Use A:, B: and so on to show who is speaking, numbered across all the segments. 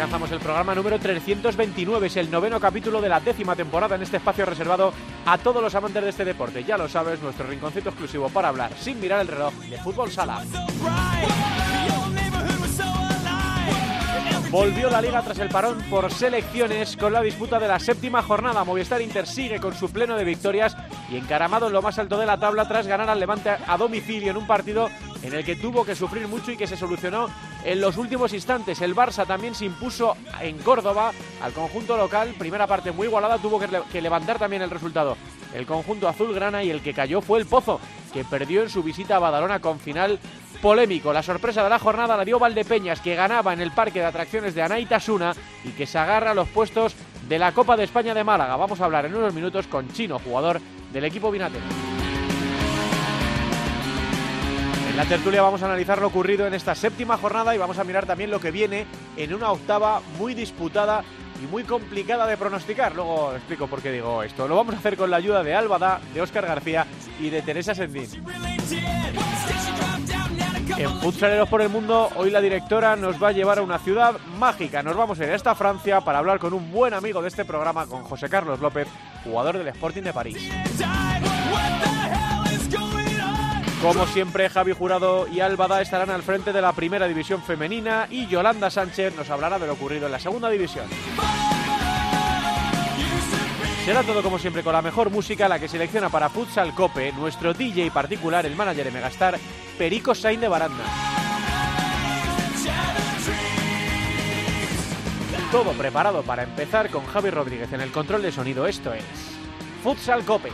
A: alcanzamos el programa número 329, es el noveno capítulo de la décima temporada en este espacio reservado a todos los amantes de este deporte. Ya lo sabes, nuestro rinconcito exclusivo para hablar sin mirar el reloj de fútbol sala. Volvió la liga tras el parón por selecciones con la disputa de la séptima jornada. Movistar Inter sigue con su pleno de victorias y encaramado en lo más alto de la tabla tras ganar al Levante a domicilio en un partido en el que tuvo que sufrir mucho y que se solucionó en los últimos instantes. El Barça también se impuso en Córdoba al conjunto local. Primera parte muy igualada, tuvo que, levantar también el resultado. El conjunto azulgrana y el que cayó fue el Pozo, que perdió en su visita a Badalona con final polémico. La sorpresa de la jornada la dio Valdepeñas, que ganaba en el parque de atracciones de Anaitasuna y que se agarra a los puestos de la Copa de España de Málaga. Vamos a hablar en unos minutos con Chino, jugador del equipo Binatero. En la tertulia vamos a analizar lo ocurrido en esta séptima jornada y vamos a mirar también lo que viene en una octava muy disputada y muy complicada de pronosticar. Luego explico por qué digo esto. Lo vamos a hacer con la ayuda de Álvada, de Óscar García y de Teresa Sendín. En Futsaleros por el Mundo, hoy la directora nos va a llevar a una ciudad mágica. Nos vamos a ir a esta Francia para hablar con un buen amigo de este programa, con José Carlos López, jugador del Sporting de París. Como siempre, Javi Jurado y Álvada estarán al frente de la primera división femenina y Yolanda Sánchez nos hablará de lo ocurrido en la segunda división. Será todo como siempre con la mejor música, la que selecciona para Futsal Cope nuestro DJ particular, el manager de Megastar, Perico Sain de Baranda. Todo preparado para empezar con Javi Rodríguez en el control de sonido. Esto es Futsal Cope.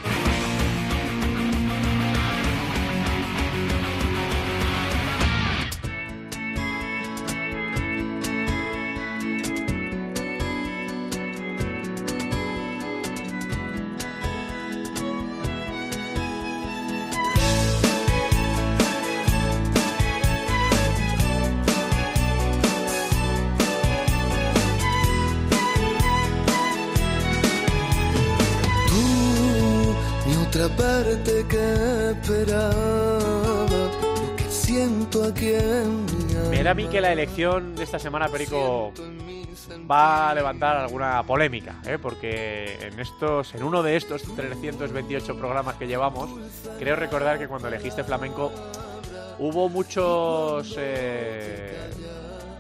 A: Mí que la elección de esta semana, Perico, va a levantar alguna polémica, ¿eh? porque en estos, en uno de estos 328 programas que llevamos, creo recordar que cuando elegiste flamenco hubo muchos eh,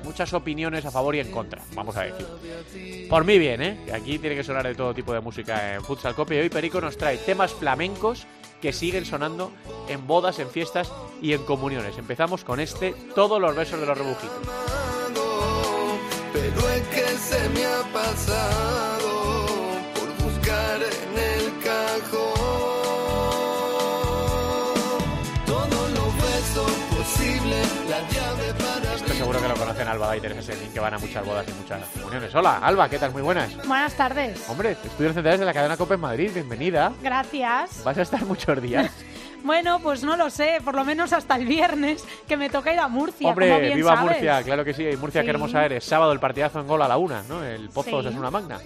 A: muchas opiniones a favor y en contra, vamos a decir. Por mí bien, ¿eh? Aquí tiene que sonar de todo tipo de música en Futsal Copy. Hoy Perico nos trae temas flamencos que siguen sonando en bodas, en fiestas y en comuniones. Empezamos con este, todos los besos de los rebujitos. Conocen Alba Teresa Sendín, que van a muchas bodas y muchas comuniones. Hola, Alba, ¿qué tal? Muy buenas.
B: Buenas tardes.
A: Hombre, estudios centrales de la cadena Copa en Madrid, bienvenida.
B: Gracias.
A: ¿Vas a estar muchos días?
B: Bueno, pues no lo sé, por lo menos hasta el viernes, que me toca ir a Murcia.
A: Hombre,
B: como bien
A: viva
B: sabes.
A: Murcia, claro que sí. Y Murcia,
B: Sí.
A: qué hermosa eres. Sábado el partidazo en gol a la una, ¿no? El Pozo
B: Sí.
A: es una magna.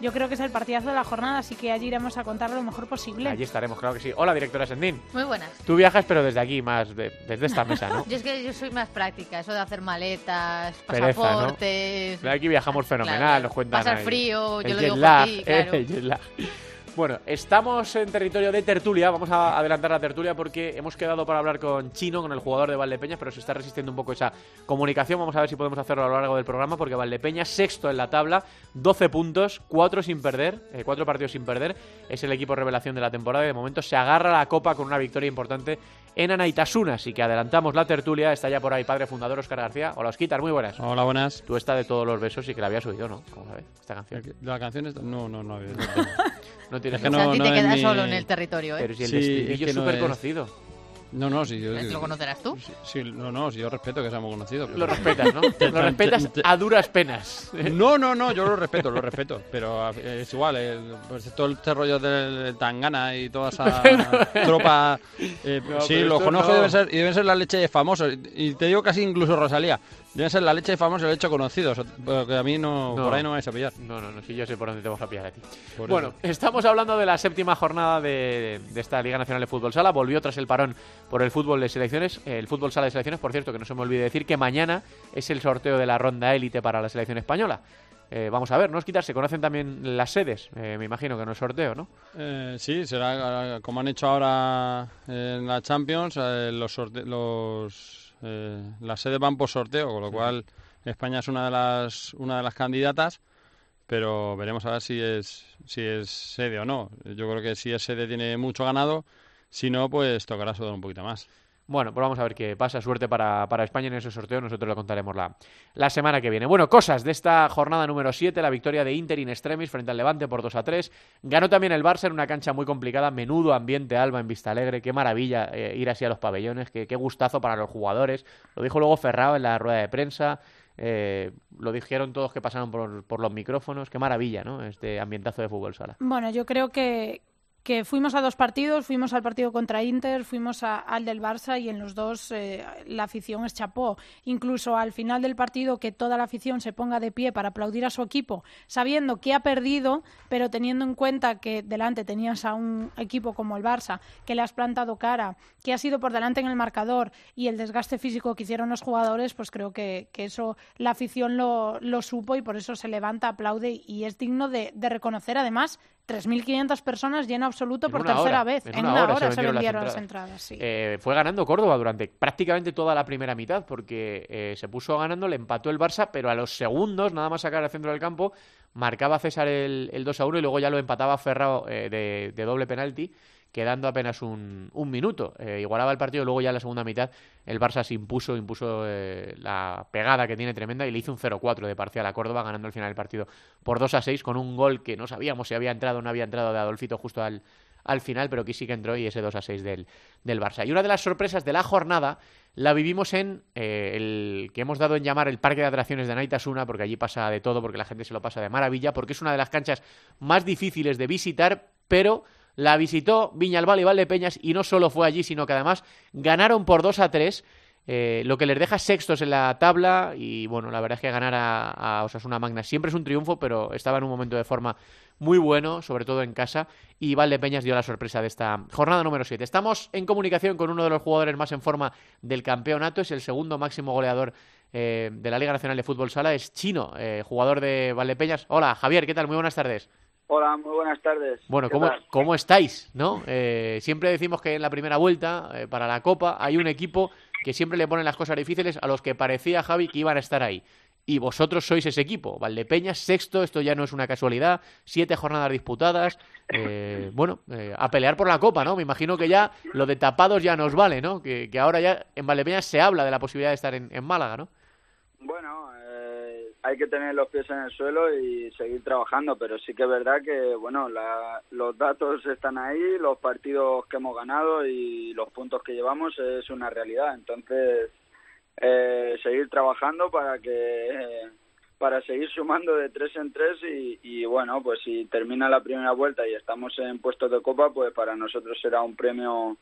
B: Yo creo que es el partidazo de la jornada, así que allí iremos a contar lo mejor posible.
A: Allí estaremos, claro que sí. Hola, directora Sendín.
C: Muy buenas.
A: Tú viajas, pero desde aquí, más de- desde esta mesa, ¿no?
C: Yo es que yo soy más práctica, eso de hacer maletas,
A: Pereza, ¿no?
C: pasaportes.
A: De aquí viajamos fenomenal,
C: Claro,
A: nos cuentan.
C: Pasar
A: ahí
C: frío, yo
A: el
C: lo
A: jet
C: digo
A: lag,
C: por ti, claro.
A: el jet lag. Bueno, estamos en territorio de tertulia, vamos a adelantar la tertulia porque hemos quedado para hablar con Chino, con el jugador de Valdepeñas, pero se está resistiendo un poco esa comunicación. Vamos a ver si podemos hacerlo a lo largo del programa porque Valdepeñas, sexto en la tabla, 12 puntos, 4 sin perder, eh, 4 partidos sin perder. Es el equipo revelación de la temporada y de momento se agarra la copa con una victoria importante en Anaitasuna. Así que adelantamos la tertulia, está ya por ahí padre fundador Oscar García. Hola Osquitar, muy buenas.
D: Hola, buenas.
A: Tú esta de todos los besos y que la habías oído, ¿no? ¿Cómo sabes? Esta canción.
D: La canción está... No, no, no. había-
A: No tienes
D: Es que
C: o sea,
D: no-
C: a ti
D: no
C: te
D: es
C: quedas
D: mi-
C: solo en el territorio, ¿eh?
A: Pero si el
D: Sí, es
A: es
D: que no
A: súper
D: es-
A: conocido.
D: No, no, sí. Yo,
C: ¿Lo conocerás tú?
D: Sí, sí, no, no, sí, yo respeto que seamos conocidos. pero-
A: Lo respetas, ¿no? Lo respetas a duras penas.
D: No, no, no, yo lo respeto, lo respeto. Pero a- es igual, el- pues todo este rollo del Tangana y toda esa tropa. eh,
A: No,
D: sí, los conozco
A: no.
D: y deben ser, y deben ser la leche de famosos. Y te digo casi incluso Rosalía. Deben ser la leche de famosos y la leche conocidos. Porque a mí no,
A: No.
D: por ahí no me vais a pillar.
A: No, no, no, sí, yo sé por dónde te vamos a pillar a ti.
D: Por
A: bueno,
D: eso.
A: estamos hablando de la séptima jornada de, de esta Liga Nacional de Fútbol Sala. Volvió tras el parón por el fútbol de selecciones. El fútbol sala de selecciones, por cierto, que no se me olvide decir que mañana es el sorteo de la ronda élite para la selección española. Eh, vamos a ver, no es quitar, se conocen también las sedes. Eh, me imagino que no es sorteo, ¿no?
D: Eh, sí, será como han hecho ahora en la Champions, eh, los, sorte- los eh, las sedes van por sorteo, con lo cual España es una de las una de las candidatas, pero veremos a ver si es si es sede o no. Yo creo que si es sede tiene mucho ganado, si no, pues tocará sudar un poquito más.
A: Bueno, pues vamos a ver qué pasa. Suerte para, para España en ese sorteo. Nosotros lo contaremos la, la semana que viene. Bueno, cosas de esta jornada número 7. La victoria de Inter in extremis frente al Levante por 2 a 3. Ganó también el Barça en una cancha muy complicada. Menudo ambiente Alba en Vista Alegre. Qué maravilla eh, ir así a los pabellones. Qué, qué gustazo para los jugadores. Lo dijo luego Ferrao en la rueda de prensa. Eh, lo dijeron todos que pasaron por, por los micrófonos. Qué maravilla, ¿no? Este ambientazo de fútbol sala.
B: Bueno, yo creo que, que fuimos a dos partidos, fuimos al partido contra Inter, fuimos al del Barça y en los dos eh, la afición es chapó. Incluso al final del partido que toda la afición se ponga de pie para aplaudir a su equipo, sabiendo que ha perdido, pero teniendo en cuenta que delante tenías a un equipo como el Barça, que le has plantado cara, que ha sido por delante en el marcador y el desgaste físico que hicieron los jugadores, pues creo que, eso la afición lo, lo supo y por eso se levanta, aplaude y es digno de reconocer además 3.500 personas lleno absoluto
A: En
B: por tercera
A: hora,
B: vez.
A: en
B: En,
A: una hora
B: hora,
A: se
B: se
A: vendieron las
B: vendieron las
A: entradas.
B: entradas. sí.
A: Eh, fue ganando Córdoba durante prácticamente toda la primera mitad, porque eh, se puso ganando, le empató el Barça, pero a los segundos, nada más sacar al centro del campo, marcaba César el, el 2 a 1 y luego ya lo empataba Ferrao eh, de, de doble penalti, quedando apenas un, minuto. Eh, igualaba el partido, luego ya en la segunda mitad el Barça se impuso, impuso eh, la pegada que tiene tremenda y le hizo un 0-4 de parcial a Córdoba, ganando al final del partido por 2 a 6 con un gol que no sabíamos si había entrado o no había entrado de Adolfito justo al, al final, pero que sí que entró y ese 2 a 6 del, del Barça. Y una de las sorpresas de la jornada la vivimos en eh, el que hemos dado en llamar el parque de atracciones de Naitasuna, porque allí pasa de todo, porque la gente se lo pasa de maravilla, porque es una de las canchas más difíciles de visitar, pero la visitó Viñalbal y Valdepeñas y no solo fue allí, sino que además ganaron por 2 a 3. eh, lo que les deja sextos en la tabla y bueno, la verdad es que ganar a, a Osasuna Magna siempre es un triunfo, pero estaba en un momento de forma muy bueno, sobre todo en casa, y Valdepeñas dio la sorpresa de esta jornada número 7. Estamos en comunicación con uno de los jugadores más en forma del campeonato, es el segundo máximo goleador eh, de la Liga Nacional de Fútbol Sala, es Chino, eh, jugador de Valdepeñas. Hola, Javier, ¿qué tal? Muy buenas tardes.
E: Hola, muy buenas tardes.
A: Bueno,
E: ¿Qué
A: ¿cómo? ¿cómo estáis? ¿no? Eh, siempre decimos que en la primera vuelta, eh, para la Copa, hay un equipo que siempre le ponen las cosas difíciles a los que parecía, Javi, que iban a estar ahí. Y vosotros sois ese equipo. Valdepeñas, sexto, esto ya no es una casualidad. Siete jornadas disputadas. eh, bueno, eh, a pelear por la Copa, ¿no? Me imagino que ya lo de tapados ya nos vale, ¿no? Que, que ahora ya en Valdepeñas se habla de la posibilidad de estar en, en Málaga, ¿no?
E: Bueno, hay que tener los pies en el suelo y seguir trabajando, pero sí que es verdad que, bueno, la- los datos están ahí, los partidos que hemos ganado y los puntos que llevamos es una realidad. Entonces, eh, seguir trabajando para que para seguir sumando de tres en tres y, y, bueno, pues si termina la primera vuelta y estamos en puestos de copa, pues para nosotros será un premio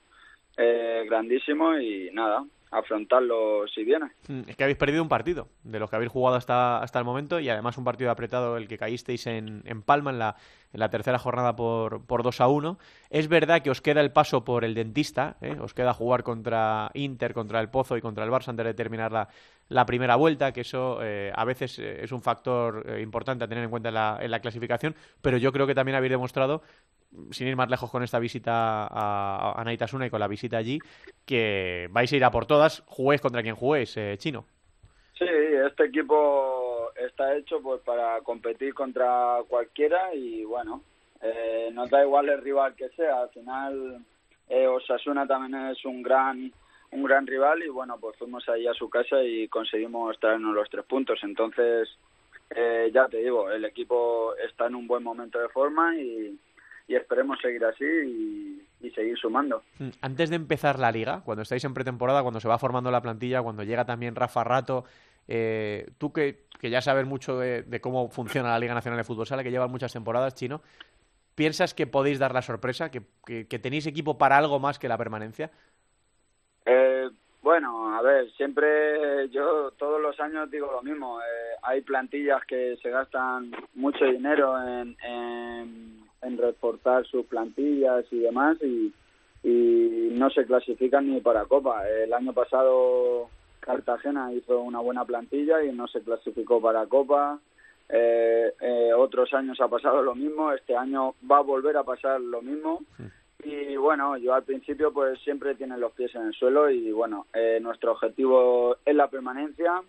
E: eh, grandísimo y nada, afrontarlo si viene.
A: Mm, Es que habéis perdido un partido de los que habéis jugado hasta, hasta el momento y además un partido apretado el que caísteis en, en Palma en la, en la tercera jornada por, por 2 a 1. Es verdad que os queda el paso por el dentista, ¿eh? os queda jugar contra Inter, contra el Pozo y contra el Barça antes de terminar la, la primera vuelta, que eso eh, a veces eh, es un factor eh, importante a tener en cuenta en la, en la clasificación, pero yo creo que también habéis demostrado sin ir más lejos con esta visita a, a Naitasuna y con la visita allí, que vais a ir a por todas, juguéis contra quien juguéis, eh, chino.
E: Sí, este equipo está hecho pues para competir contra cualquiera y bueno, eh, nos da igual el rival que sea. Al final Osasuna también es un gran un gran rival y bueno, pues fuimos ahí a su casa y conseguimos traernos los tres puntos. Entonces, eh, ya te digo, el equipo está en un buen momento de forma y, esperemos seguir así y, y seguir sumando.
A: Mm, Antes de empezar la liga, cuando estáis en pretemporada, cuando se va formando la plantilla, cuando llega también Rafa Rato, eh, tú que, que ya sabes mucho de, de cómo funciona la Liga Nacional de Fútbol Sala, que llevan muchas temporadas, Chino, ¿piensas que podéis dar la sorpresa? ¿Que, que- que tenéis equipo para algo más que la permanencia?
E: Eh, bueno, a ver, siempre yo todos los años digo lo mismo. eh, hay plantillas que se gastan mucho dinero en, en, reforzar sus plantillas y demás y, y no se clasifican ni para Copa. El año pasado Cartagena hizo una buena plantilla y no se clasificó para Copa. Eh, eh, otros años ha pasado lo mismo. Este año va a volver a pasar lo mismo. Y bueno, yo al principio pues siempre tienen los pies en el suelo y bueno, eh, nuestro objetivo es la permanencia.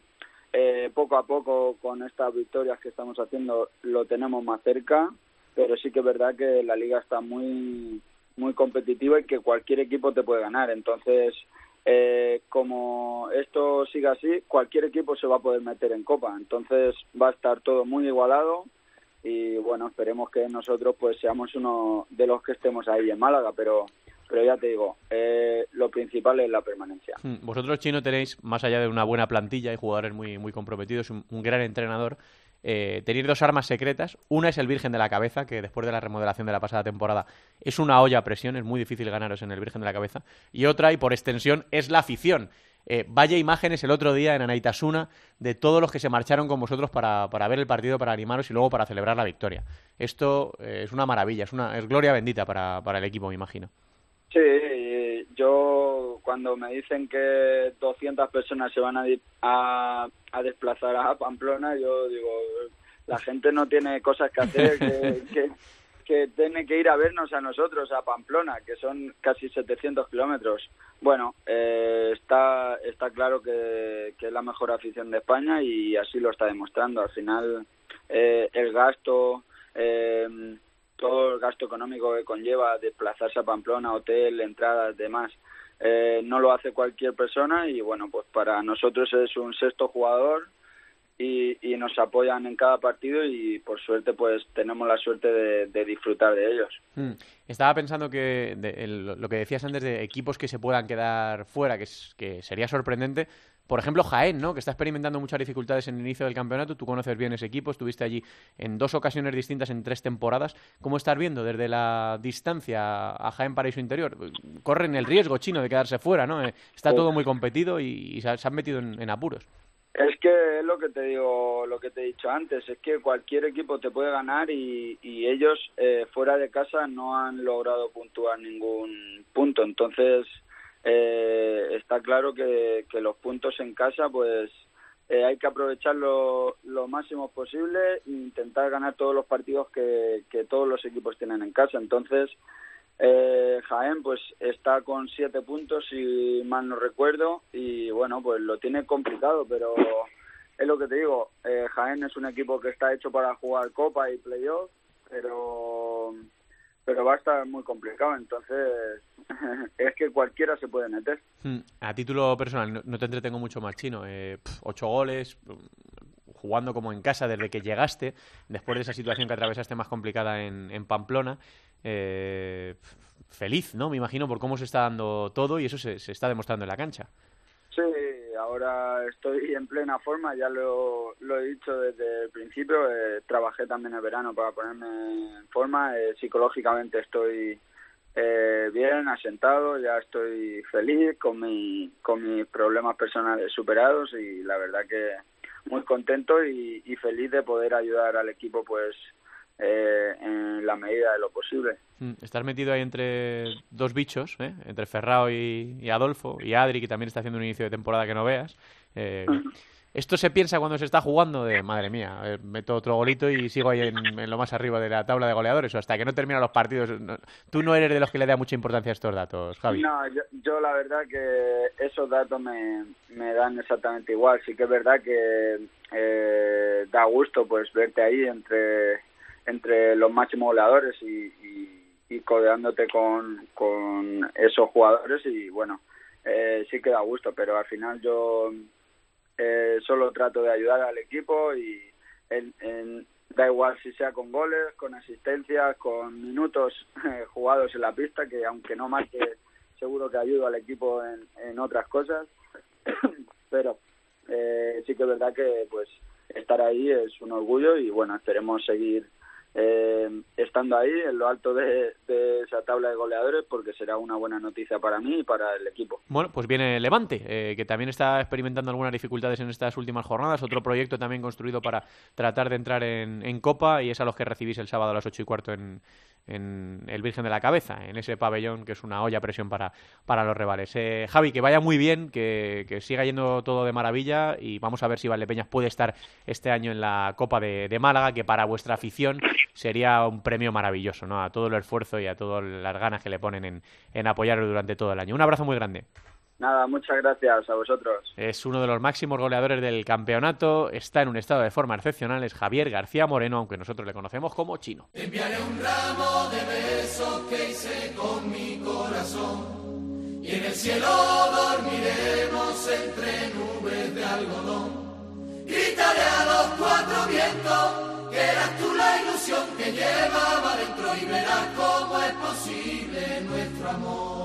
E: Eh, poco a poco con estas victorias que estamos haciendo lo tenemos más cerca, pero sí que es verdad que la liga está muy muy competitiva y que cualquier equipo te puede ganar. Entonces, eh, como esto siga así, cualquier equipo se va a poder meter en Copa. Entonces va a estar todo muy igualado y bueno, esperemos que nosotros pues seamos uno de los que estemos ahí en Málaga, pero pero ya te digo, eh, lo principal es la permanencia.
A: Mm, Vosotros, Chino, tenéis, más allá de una buena plantilla y jugadores muy, muy comprometidos, un, un gran entrenador, eh, tenéis dos armas secretas. Una es el Virgen de la Cabeza, que después de la remodelación de la pasada temporada es una olla a presión, es muy difícil ganaros en el Virgen de la Cabeza. Y otra, y por extensión, es la afición. Eh, vaya imágenes el otro día en Anaitasuna de todos los que se marcharon con vosotros para, para ver el partido, para animaros y luego para celebrar la victoria. Esto eh, es una maravilla, es, una, es gloria bendita para, para el equipo, me imagino.
E: Sí, yo cuando me dicen que 200 personas se van a, a, desplazar a Pamplona, yo digo, la gente no tiene cosas que hacer, que, que tiene que ir a vernos a nosotros, a Pamplona, que son casi 700 kilómetros. Bueno, eh, está, está claro que, que es la mejor afición de España y así lo está demostrando. Al final, eh, el gasto... Eh, todo el gasto económico que conlleva desplazarse a Pamplona, hotel, entradas, demás, eh, no lo hace cualquier persona y bueno, pues para nosotros es un sexto jugador y, y nos apoyan en cada partido y por suerte pues tenemos la suerte de, de disfrutar de ellos.
A: Mm. Estaba pensando que de- el- lo que decías antes de equipos que se puedan quedar fuera, que, es- que sería sorprendente. Por ejemplo, Jaén, ¿no? Que está experimentando muchas dificultades en el inicio del campeonato. Tú conoces bien ese equipo, estuviste allí en dos ocasiones distintas en tres temporadas. ¿Cómo estás viendo desde la distancia a Jaén Paraíso Interior? Corren el riesgo chino de quedarse fuera, ¿no? Eh, Está todo muy competido y, y se, ha- se han metido en, en apuros.
E: Es que es lo que te digo, lo que te he dicho antes, es que cualquier equipo te puede ganar y, y ellos eh, fuera de casa no han logrado puntuar ningún punto. Entonces eh, está claro que, que los puntos en casa, pues eh, hay que aprovecharlo lo máximo posible e intentar ganar todos los partidos que, que todos los equipos tienen en casa. Entonces eh, Jaén pues está con siete puntos si mal no recuerdo y bueno pues lo tiene complicado pero es lo que te digo eh, Jaén es un equipo que está hecho para jugar Copa y Playoff pero pero va a estar muy complicado entonces es que cualquiera se puede meter
A: Mm, A título personal, no, te entretengo mucho más chino. Eh, ocho goles, mm, jugando como en casa desde que llegaste, después de esa situación que atravesaste más complicada en, en Pamplona. Eh, feliz, ¿no? Me imagino por cómo se está dando todo y eso se, se está demostrando en la cancha.
E: Sí, ahora estoy en plena forma, ya lo, lo he dicho desde el principio, eh, trabajé también el verano para ponerme en forma, eh, psicológicamente estoy eh, bien, asentado, ya estoy feliz con, mi, con mis problemas personales superados y la verdad que muy contento y, y feliz de poder ayudar al equipo pues eh, en la medida de lo posible.
A: Mm, Estás metido ahí entre dos bichos, ¿eh? entre Ferrao y, y Adolfo, y Adri, que también está haciendo un inicio de temporada que no veas. Eh, esto se piensa cuando se está jugando de, madre mía, eh, meto otro golito y sigo ahí en, en lo más arriba de la tabla de goleadores, o hasta que no terminan los partidos. no- tú no eres de los que le da mucha importancia a estos datos, Javi.
E: No, yo, yo la verdad que esos datos me, me dan exactamente igual. Sí que es verdad que eh, da gusto pues verte ahí entre, entre los máximos goleadores y, y, codeándote con, esos jugadores y bueno, eh, sí que da gusto, pero al final yo eh, solo trato de ayudar al equipo y, en- en- da igual si sea con goles, con asistencias, con minutos eh, jugados en la pista, que aunque no marque, seguro que ayuda al equipo en, en otras cosas. Pero eh, sí que es verdad que pues estar ahí es un orgullo y bueno, esperemos seguir eh, estando ahí en lo alto de, esa tabla de goleadores porque será una buena noticia para mí y para el equipo.
A: Bueno, pues viene Levante, eh, que también está experimentando algunas dificultades en estas últimas jornadas. Otro proyecto también construido para tratar de entrar en, en Copa y es a los que recibís el sábado a las ocho y cuarto en, en el Virgen de la Cabeza, en ese pabellón que es una olla presión para, para los rivales. Eh, Javi, que vaya muy bien, que, que siga yendo todo de maravilla y vamos a ver si Valdepeñas puede estar este año en la Copa de, de Málaga, que para vuestra afición sería un premio maravilloso, ¿no? A todo el esfuerzo y a todas las ganas que le ponen en, en apoyarlo durante todo el año. Un abrazo muy grande.
E: Nada, muchas gracias a vosotros.
A: Es uno de los máximos goleadores del campeonato, está en un estado de forma excepcional, es Javier García Moreno, aunque nosotros le conocemos como Chino.
F: Enviaré un ramo de besos que hice con mi corazón y en el cielo dormiremos entre nubes de algodón. Gritaré a los cuatro vientos que eras tú la ilusión que llevaba dentro y verás cómo es posible nuestro amor.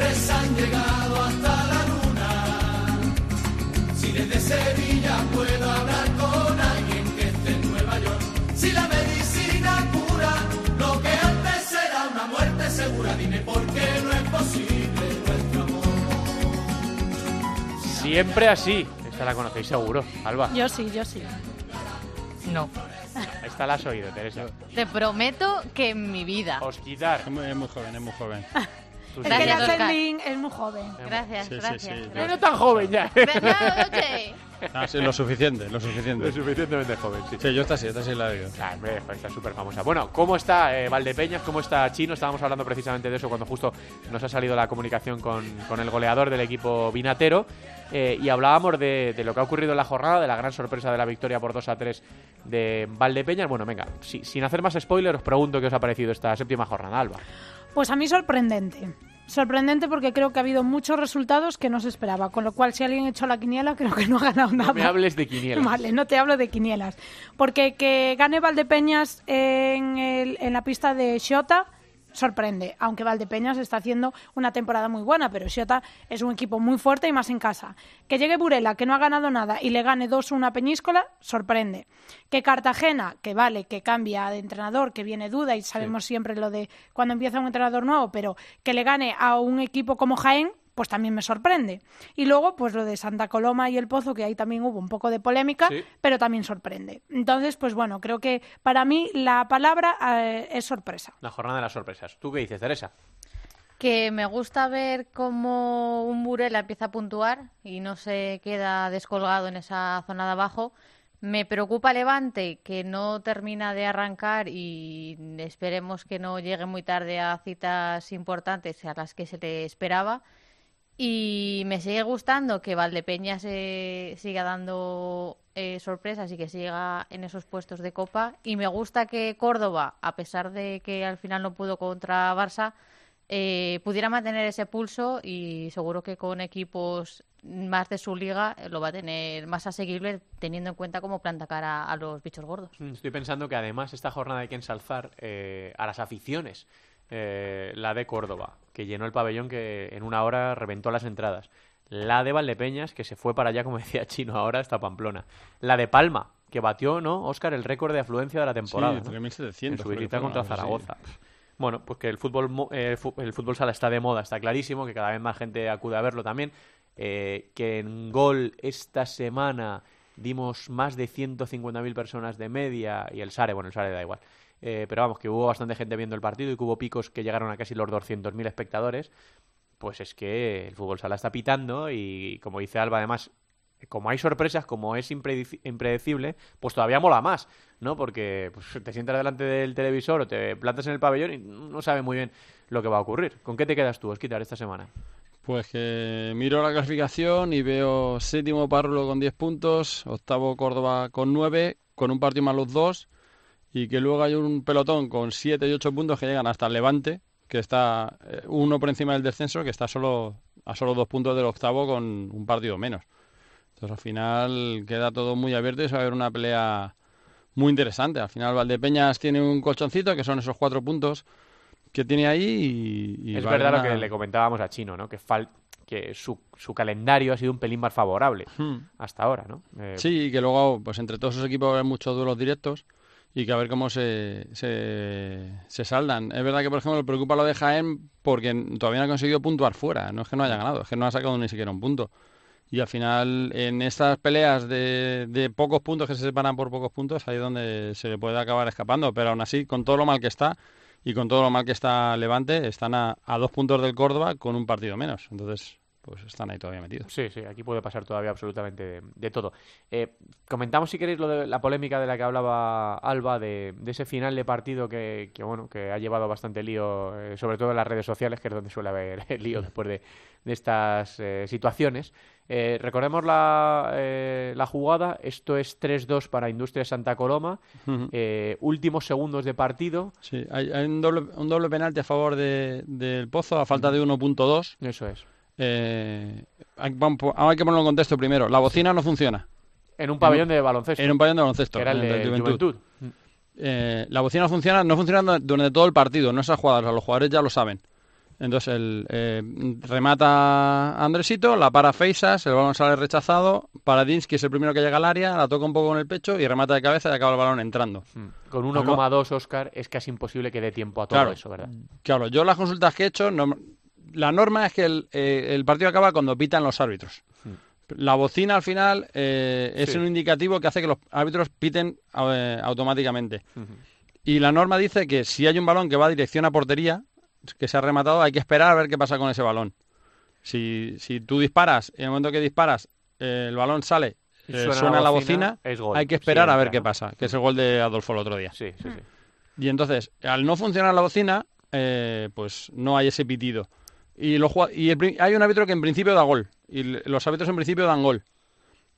F: Hombres han llegado hasta la luna, si desde Sevilla puedo hablar con alguien que esté en Nueva York, si la medicina cura lo que antes era una muerte segura, dime por qué no es posible nuestro amor.
A: Siempre así. Esta la conocéis seguro, Alba.
B: Yo sí, yo sí.
C: No.
A: Esta la has oído, Teresa.
C: Te prometo que en mi vida.
A: Os quitar.
D: Es muy, es muy joven, es muy joven.
B: Es que
C: Oscar.
B: Selin es muy joven.
C: Gracias,
D: Sí,
C: gracias.
D: sí.
A: No,
C: gracias.
A: no tan joven ya.
D: Ah, sí, lo suficiente, lo suficiente.
A: Lo suficientemente joven, sí.
D: Sí, yo esta sí, esta sí la he oído.
A: Hombre, pues está súper famosa. Bueno, ¿cómo está eh, Valdepeñas? ¿Cómo está Chino? Estábamos hablando precisamente de eso cuando justo nos ha salido la comunicación con, con el goleador del equipo vinatero. eh, y hablábamos de, de lo que ha ocurrido en la jornada, de la gran sorpresa de la victoria por 2 a 3 de Valdepeñas. Bueno, venga, si- sin hacer más spoilers, os pregunto qué os ha parecido esta séptima jornada, Alba.
B: Pues a mí sorprendente. Sorprendente porque creo que ha habido muchos resultados que no se esperaba. Con lo cual, si alguien ha hecho la quiniela, creo que no ha ganado nada.
A: No me hables de quinielas.
B: Vale, no te hablo de quinielas. Porque que gane Valdepeñas en, el- en la pista de Xota sorprende, aunque Valdepeñas está haciendo una temporada muy buena, pero Xota es un equipo muy fuerte y más en casa. Que llegue Burela, que no ha ganado nada, y le gane 2-1 a Peñíscola, sorprende. Que Cartagena, que vale, que cambia de entrenador, que viene duda, y sabemos siempre lo de cuando empieza un entrenador nuevo, pero que le gane a un equipo como Jaén, pues también me sorprende. Y luego, pues lo de Santa Coloma y el Pozo, que ahí también hubo un poco de polémica,
A: Sí.
B: pero también sorprende. Entonces, pues bueno, creo que para mí la palabra eh, es sorpresa.
A: La jornada de las sorpresas. ¿Tú qué dices, Teresa?
C: Que me gusta ver cómo un Burela empieza a puntuar y no se queda descolgado en esa zona de abajo. Me preocupa Levante, que no termina de arrancar y esperemos que no llegue muy tarde a citas importantes a las que se le esperaba. Y me sigue gustando que Valdepeñas se siga dando eh, sorpresas y que siga en esos puestos de copa. Y me gusta que Córdoba, a pesar de que al final no pudo contra Barça, eh, pudiera mantener ese pulso y seguro que con equipos más de su liga eh, lo va a tener más asequible teniendo en cuenta cómo planta cara a los bichos gordos.
A: Mm, Estoy pensando que además esta jornada hay que ensalzar eh, a las aficiones. Eh, la de Córdoba, que llenó el pabellón que en una hora reventó las entradas. La de Valdepeñas, que se fue para allá, como decía Chino, ahora hasta Pamplona. La de Palma, que batió, ¿no, Óscar, el récord de afluencia de la temporada.
D: Sí,
A: ¿no?
D: 3.700
A: En su visita contra. Zaragoza. Bueno, pues que el fútbol, eh, el fútbol sala está de moda, está clarísimo, que cada vez más gente acude a verlo también. Eh, que en gol esta semana dimos más de 150.000 personas de media y el Sare, bueno, el Sare da igual. Eh, pero vamos, que hubo bastante gente viendo el partido y que hubo picos que llegaron a casi los 200.000 espectadores. Pues es que el fútbol sala está pitando y como dice Alba, además, como hay sorpresas, como es impredecible, pues todavía mola más, ¿no? Porque pues, te sientas delante del televisor o te plantas en el pabellón y no sabes muy bien lo que va a ocurrir. ¿Con qué te quedas tú, Osquitar, esta semana?
D: Pues que miro la clasificación y veo séptimo Parrulo con 10 puntos, octavo Córdoba con 9, con un partido más los dos, y que luego hay un pelotón con 7 y 8 puntos que llegan hasta el Levante, que está eh, uno por encima del descenso, que está solo a solo dos puntos del octavo con un partido menos. Entonces al final queda todo muy abierto y se va a ver una pelea muy interesante. Al final Valdepeñas tiene un colchoncito, que son esos cuatro puntos que tiene ahí. Y,
A: es verdad lo que le comentábamos a Chino, ¿no? Que, fal que su, su, calendario ha sido un pelín más favorable hmm. hasta ahora, ¿no?
D: Eh, sí, y que luego, pues entre todos esos equipos hay muchos duelos directos y que a ver cómo se, se, saldan. Es verdad que, por ejemplo, preocupa lo de Jaén porque todavía no ha conseguido puntuar fuera. No es que no haya ganado, es que no ha sacado ni siquiera un punto. Y al final, en estas peleas de, de pocos puntos que se separan por pocos puntos, ahí es donde se le puede acabar escapando. Pero aún así, con todo lo mal que está, y con todo lo mal que está Levante, están a, a dos puntos del Córdoba con un partido menos. Entonces, pues están ahí todavía metidos.
A: Sí, sí, aquí puede pasar todavía absolutamente de, todo. Eh, comentamos, si queréis, lo de la polémica de la que hablaba Alba, de, ese final de partido que, bueno, que ha llevado bastante lío, eh, sobre todo en las redes sociales, que es donde suele haber lío después de, estas eh, situaciones. recordemos la, la, jugada, esto es 3-2 para Industria Santa Coloma, últimos segundos de partido.
D: Sí, hay, un, doble, un doble penalti a favor del Pozo, a falta de 1.2.
A: Eso es.
D: Eh, hay, que ponerlo en contexto primero. La bocina no funciona.
A: En un pabellón de baloncesto.
D: En un pabellón de baloncesto.
A: era el de, Juventud.
D: Eh, la bocina no funciona, no funciona durante todo el partido, no esas jugadas, los jugadores ya lo saben. Entonces el, eh, remata Andresito, la para Feisas, el balón sale rechazado, Paradinsky es el primero que llega al área, la toca un poco con el pecho y remata de cabeza y acaba el balón entrando.
A: Hmm. Con 1,2 Oscar es casi imposible que dé tiempo a todo eso, ¿verdad?
D: Claro, yo las consultas que he hecho no, la norma es que el, eh, el, partido acaba cuando pitan los árbitros. Hmm. La bocina al final eh, es un indicativo que hace que los árbitros piten eh, automáticamente. Y la norma dice que si hay un balón que va a dirección a portería, que se ha rematado, hay que esperar a ver qué pasa con ese balón. Si, si tú disparas, en el momento que disparas, el balón sale, suena, la bocina, hay que esperar a ver qué pasa, que es el gol de Adolfo el otro día.
A: Sí, sí,
D: Y entonces, al no funcionar la bocina, pues no hay ese pitido. Y, y hay un árbitro que en principio da gol. Y los árbitros en principio dan gol.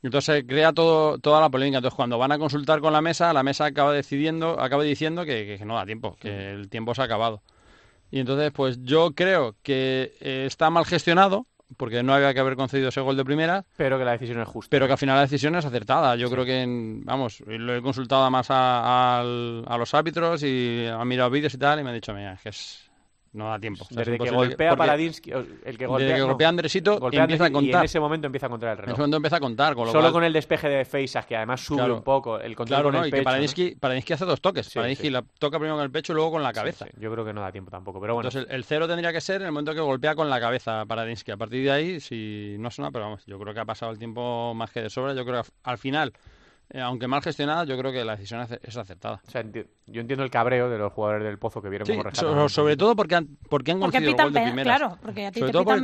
D: Entonces crea todo, toda la polémica. Entonces cuando van a consultar con la mesa, la mesa acaba decidiendo, acaba diciendo que, no da tiempo, que el tiempo se ha acabado. Y entonces, pues yo creo que eh, está mal gestionado, porque no había que haber concedido ese gol de primera.
A: Pero que la decisión es justa.
D: Pero que al final la decisión es acertada. Yo creo que, vamos, lo he consultado más a, a, los árbitros y he mirado vídeos y tal, y me han dicho, mira, es que es, no da tiempo.
A: Desde que golpea Paradinsky, el que golpea,
D: desde que Andresito, empieza a contar. Y
A: en ese momento empieza a contar el reloj.
D: En ese momento empieza a contar.
A: Solo con el despeje de Feisas, que además sube un poco el control claro, con no, el pecho.
D: Y que Paradinsky, hace dos toques. Sí, Paradinsky la toca primero con el pecho y luego con la cabeza.
A: Yo creo que no da tiempo tampoco, pero bueno.
D: Entonces el, cero tendría que ser en el momento que golpea con la cabeza Paradinsky. A partir de ahí, si no suena, pero vamos, yo creo que ha pasado el tiempo más que de sobra. Yo creo que al final aunque mal gestionada, yo creo que la decisión es aceptada.
A: yo entiendo el cabreo de los jugadores del Pozo que vieron
D: sí, sobre todo porque han, porque han concedido el gol de primeras. Claro, porque a ti sobre todo porque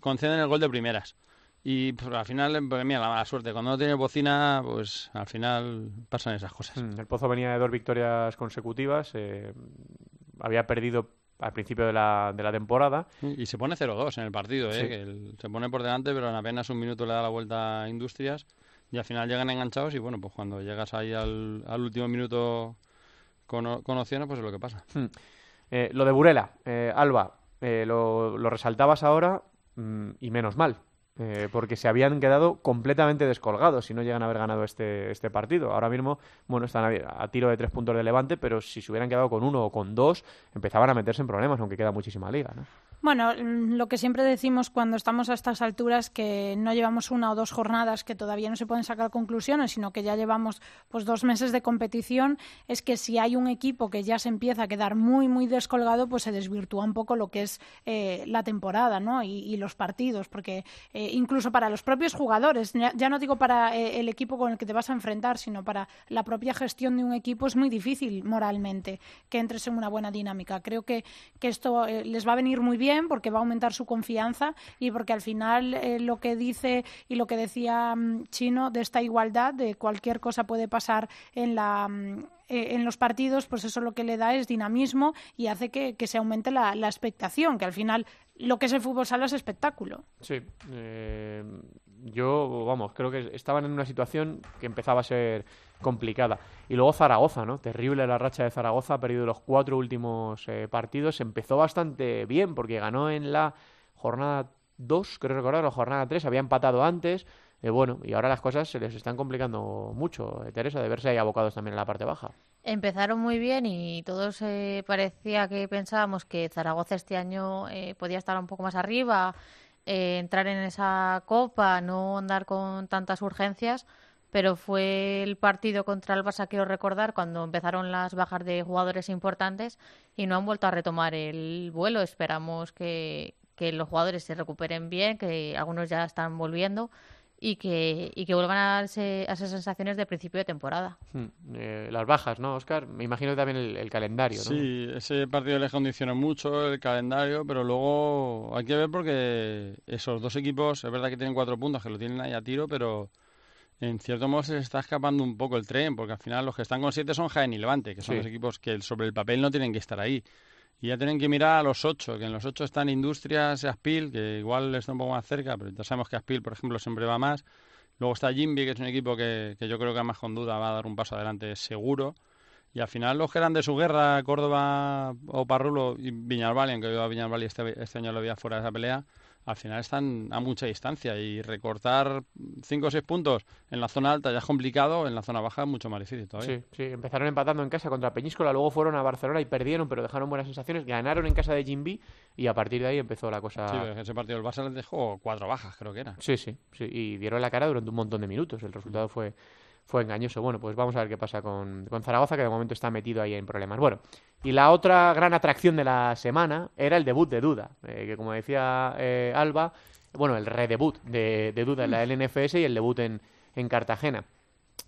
D: conceden el, gol, de primeras. Y pues, al final, pues, mira, la mala suerte. Cuando no tiene bocina, pues al final pasan esas cosas.
A: Mm, el Pozo venía de dos victorias consecutivas. Eh, había perdido al principio de la, de la temporada.
D: Y se pone 0-2 en el partido, ¿eh? se pone por delante, pero en apenas un minuto le da la vuelta a Industrias y al final llegan enganchados y bueno, pues cuando llegas ahí al, último minuto con, con, opciones, pues es lo que pasa.
A: Hmm. Eh, lo de Burela, eh, Alba, eh, lo, lo, resaltabas ahora mm, y menos mal, porque se habían quedado completamente descolgados si no llegan a haber ganado este, este partido. Ahora mismo, bueno, están a, a, tiro de tres puntos de Levante, pero si se hubieran quedado con uno o con dos, empezaban a meterse en problemas, aunque queda muchísima liga. ¿no?
B: Bueno, mm, lo que siempre decimos cuando estamos a estas alturas que no llevamos una o dos jornadas que todavía no se pueden sacar conclusiones, sino que ya llevamos pues dos meses de competición, es que si hay un equipo que ya se empieza a quedar muy muy descolgado, pues se desvirtúa un poco lo que es eh, la temporada, ¿no? Y, los partidos, porque eh, incluso para los propios jugadores, ya, no digo para eh, el equipo con el que te vas a enfrentar, sino para la propia gestión de un equipo es muy difícil moralmente que entres en una buena dinámica. Creo que, que esto les va a venir muy bien porque va a aumentar su confianza y porque al final eh, lo que dice y lo que decía mm, Chino de esta igualdad, de cualquier cosa puede pasar en la mm, eh, en los partidos, pues eso lo que le da es dinamismo y hace que, se aumente la, expectación, que al final lo que es el fútbol sala es espectáculo.
A: Sí, eh, yo, vamos, creo que estaban en una situación que empezaba a ser complicada. Y luego Zaragoza, ¿no? Terrible la racha de Zaragoza, ha perdido los cuatro últimos eh, partidos. Empezó bastante bien porque ganó en la jornada 2, creo recordar, la jornada 3, había empatado antes. Eh, bueno, y ahora las cosas se les están complicando mucho, Teresa, de verse ahí abocados también en la parte baja.
C: Empezaron muy bien y todos parecía que pensábamos que Zaragoza este año podía estar un poco más arriba, eh, entrar en esa copa, no andar con tantas urgencias, pero fue el partido contra el Barça, quiero recordar, cuando empezaron las bajas de jugadores importantes y no han vuelto a retomar el vuelo. Esperamos que, que los jugadores se recuperen bien, que algunos ya están volviendo y que, y que vuelvan a, darse, a esas sensaciones de principio de temporada.
A: Hmm, eh, las bajas, ¿no, Oscar? Me imagino también el, calendario, ¿no?
D: Sí, ese partido les condicionó mucho el calendario, pero luego hay que ver porque esos dos equipos, es verdad que tienen cuatro puntos, que lo tienen ahí a tiro, pero en cierto modo se está escapando un poco el tren, porque al final los que están con siete son Jaén y Levante, que son los equipos que sobre el papel no tienen que estar ahí. Y ya tienen que mirar a los ocho, que en los ocho están Industrias Aspil, que igual está un poco más cerca, pero ya sabemos que Aspil, por ejemplo, siempre va más. Luego está Jimby, que es un equipo que, que yo creo que más con duda va a dar un paso adelante seguro. Y al final los que eran de su guerra, Córdoba o Parrulo y Viñalbali, aunque yo a Viñalbali este, este año lo había fuera de esa pelea, al final están a mucha distancia y recortar 5 o 6 puntos en la zona alta ya es complicado, en la zona baja es mucho más difícil todavía.
A: Sí, sí, empezaron empatando en casa contra Peñíscola, luego fueron a Barcelona y perdieron, pero dejaron buenas sensaciones, ganaron en casa de Jimby y a partir de ahí empezó la cosa...
D: Sí, ese partido el Barça les dejó cuatro bajas, creo que era.
A: Sí, sí, sí, y dieron la cara durante un montón de minutos, el resultado fue fue engañoso. Bueno, pues vamos a ver qué pasa con, con, Zaragoza, que de momento está metido ahí en problemas. Bueno, y la otra gran atracción de la semana era el debut de Duda, eh, que como decía eh, Alba, bueno, el redebut de, de Duda en la LNFS y el debut en, en Cartagena.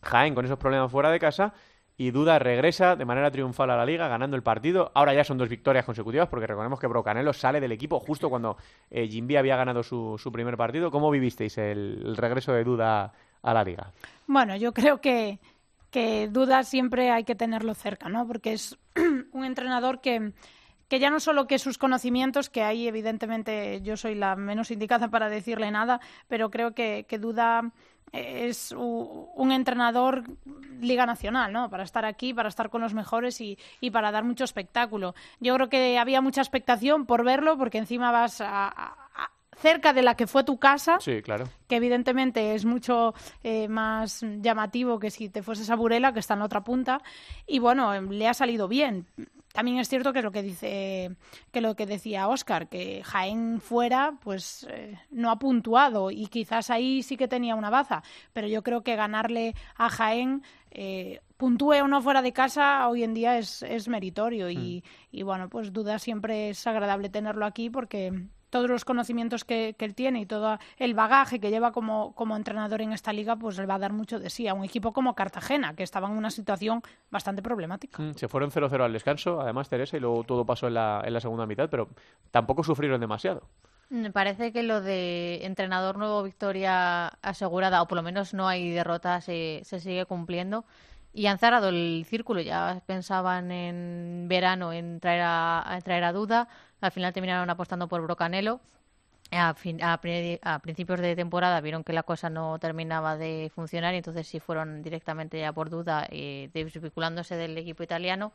A: Jaén con esos problemas fuera de casa y Duda regresa de manera triunfal a la liga ganando el partido. Ahora ya son dos victorias consecutivas porque recordemos que Brocanelo sale del equipo justo cuando eh, Jimby había ganado su, su, primer partido. ¿Cómo vivisteis el regreso de Duda a la liga?
B: Bueno, yo creo que, que Duda siempre hay que tenerlo cerca, ¿no? Porque es un entrenador que, que ya no solo que sus conocimientos, que ahí evidentemente yo soy la menos indicada para decirle nada, pero creo que, que Duda es un entrenador Liga Nacional, ¿no? Para estar aquí, para estar con los mejores y, y, para dar mucho espectáculo. Yo creo que había mucha expectación por verlo, porque encima vas a, cerca de la que fue tu casa.
A: Sí, claro.
B: Que evidentemente es mucho eh, más llamativo que si te fueses a Burela, que está en la otra punta. Y bueno, le ha salido bien. También es cierto que lo que dice, que lo que decía Oscar, que Jaén fuera, pues eh, no ha puntuado y quizás ahí sí que tenía una baza. Pero yo creo que ganarle a Jaén eh, puntúe o no fuera de casa, hoy en día es, es meritorio. Y, mm. y, bueno, pues duda siempre es agradable tenerlo aquí porque todos los conocimientos que, él tiene y todo el bagaje que lleva como, como entrenador en esta liga, pues le va a dar mucho de sí a un equipo como Cartagena, que estaba en una situación bastante problemática.
A: Mm, se fueron 0-0 al descanso, además, Teresa, y luego todo pasó en la, en la segunda mitad, pero tampoco sufrieron demasiado.
C: Me parece que lo de entrenador nuevo, victoria asegurada, o por lo menos no hay derrota, se, se sigue cumpliendo. Y han cerrado el círculo, ya pensaban en verano en traer a, traer a Duda, al final terminaron apostando por Brocanelo. A, a, principios de temporada vieron que la cosa no terminaba de funcionar y entonces sí fueron directamente ya por duda eh, desvinculándose del equipo italiano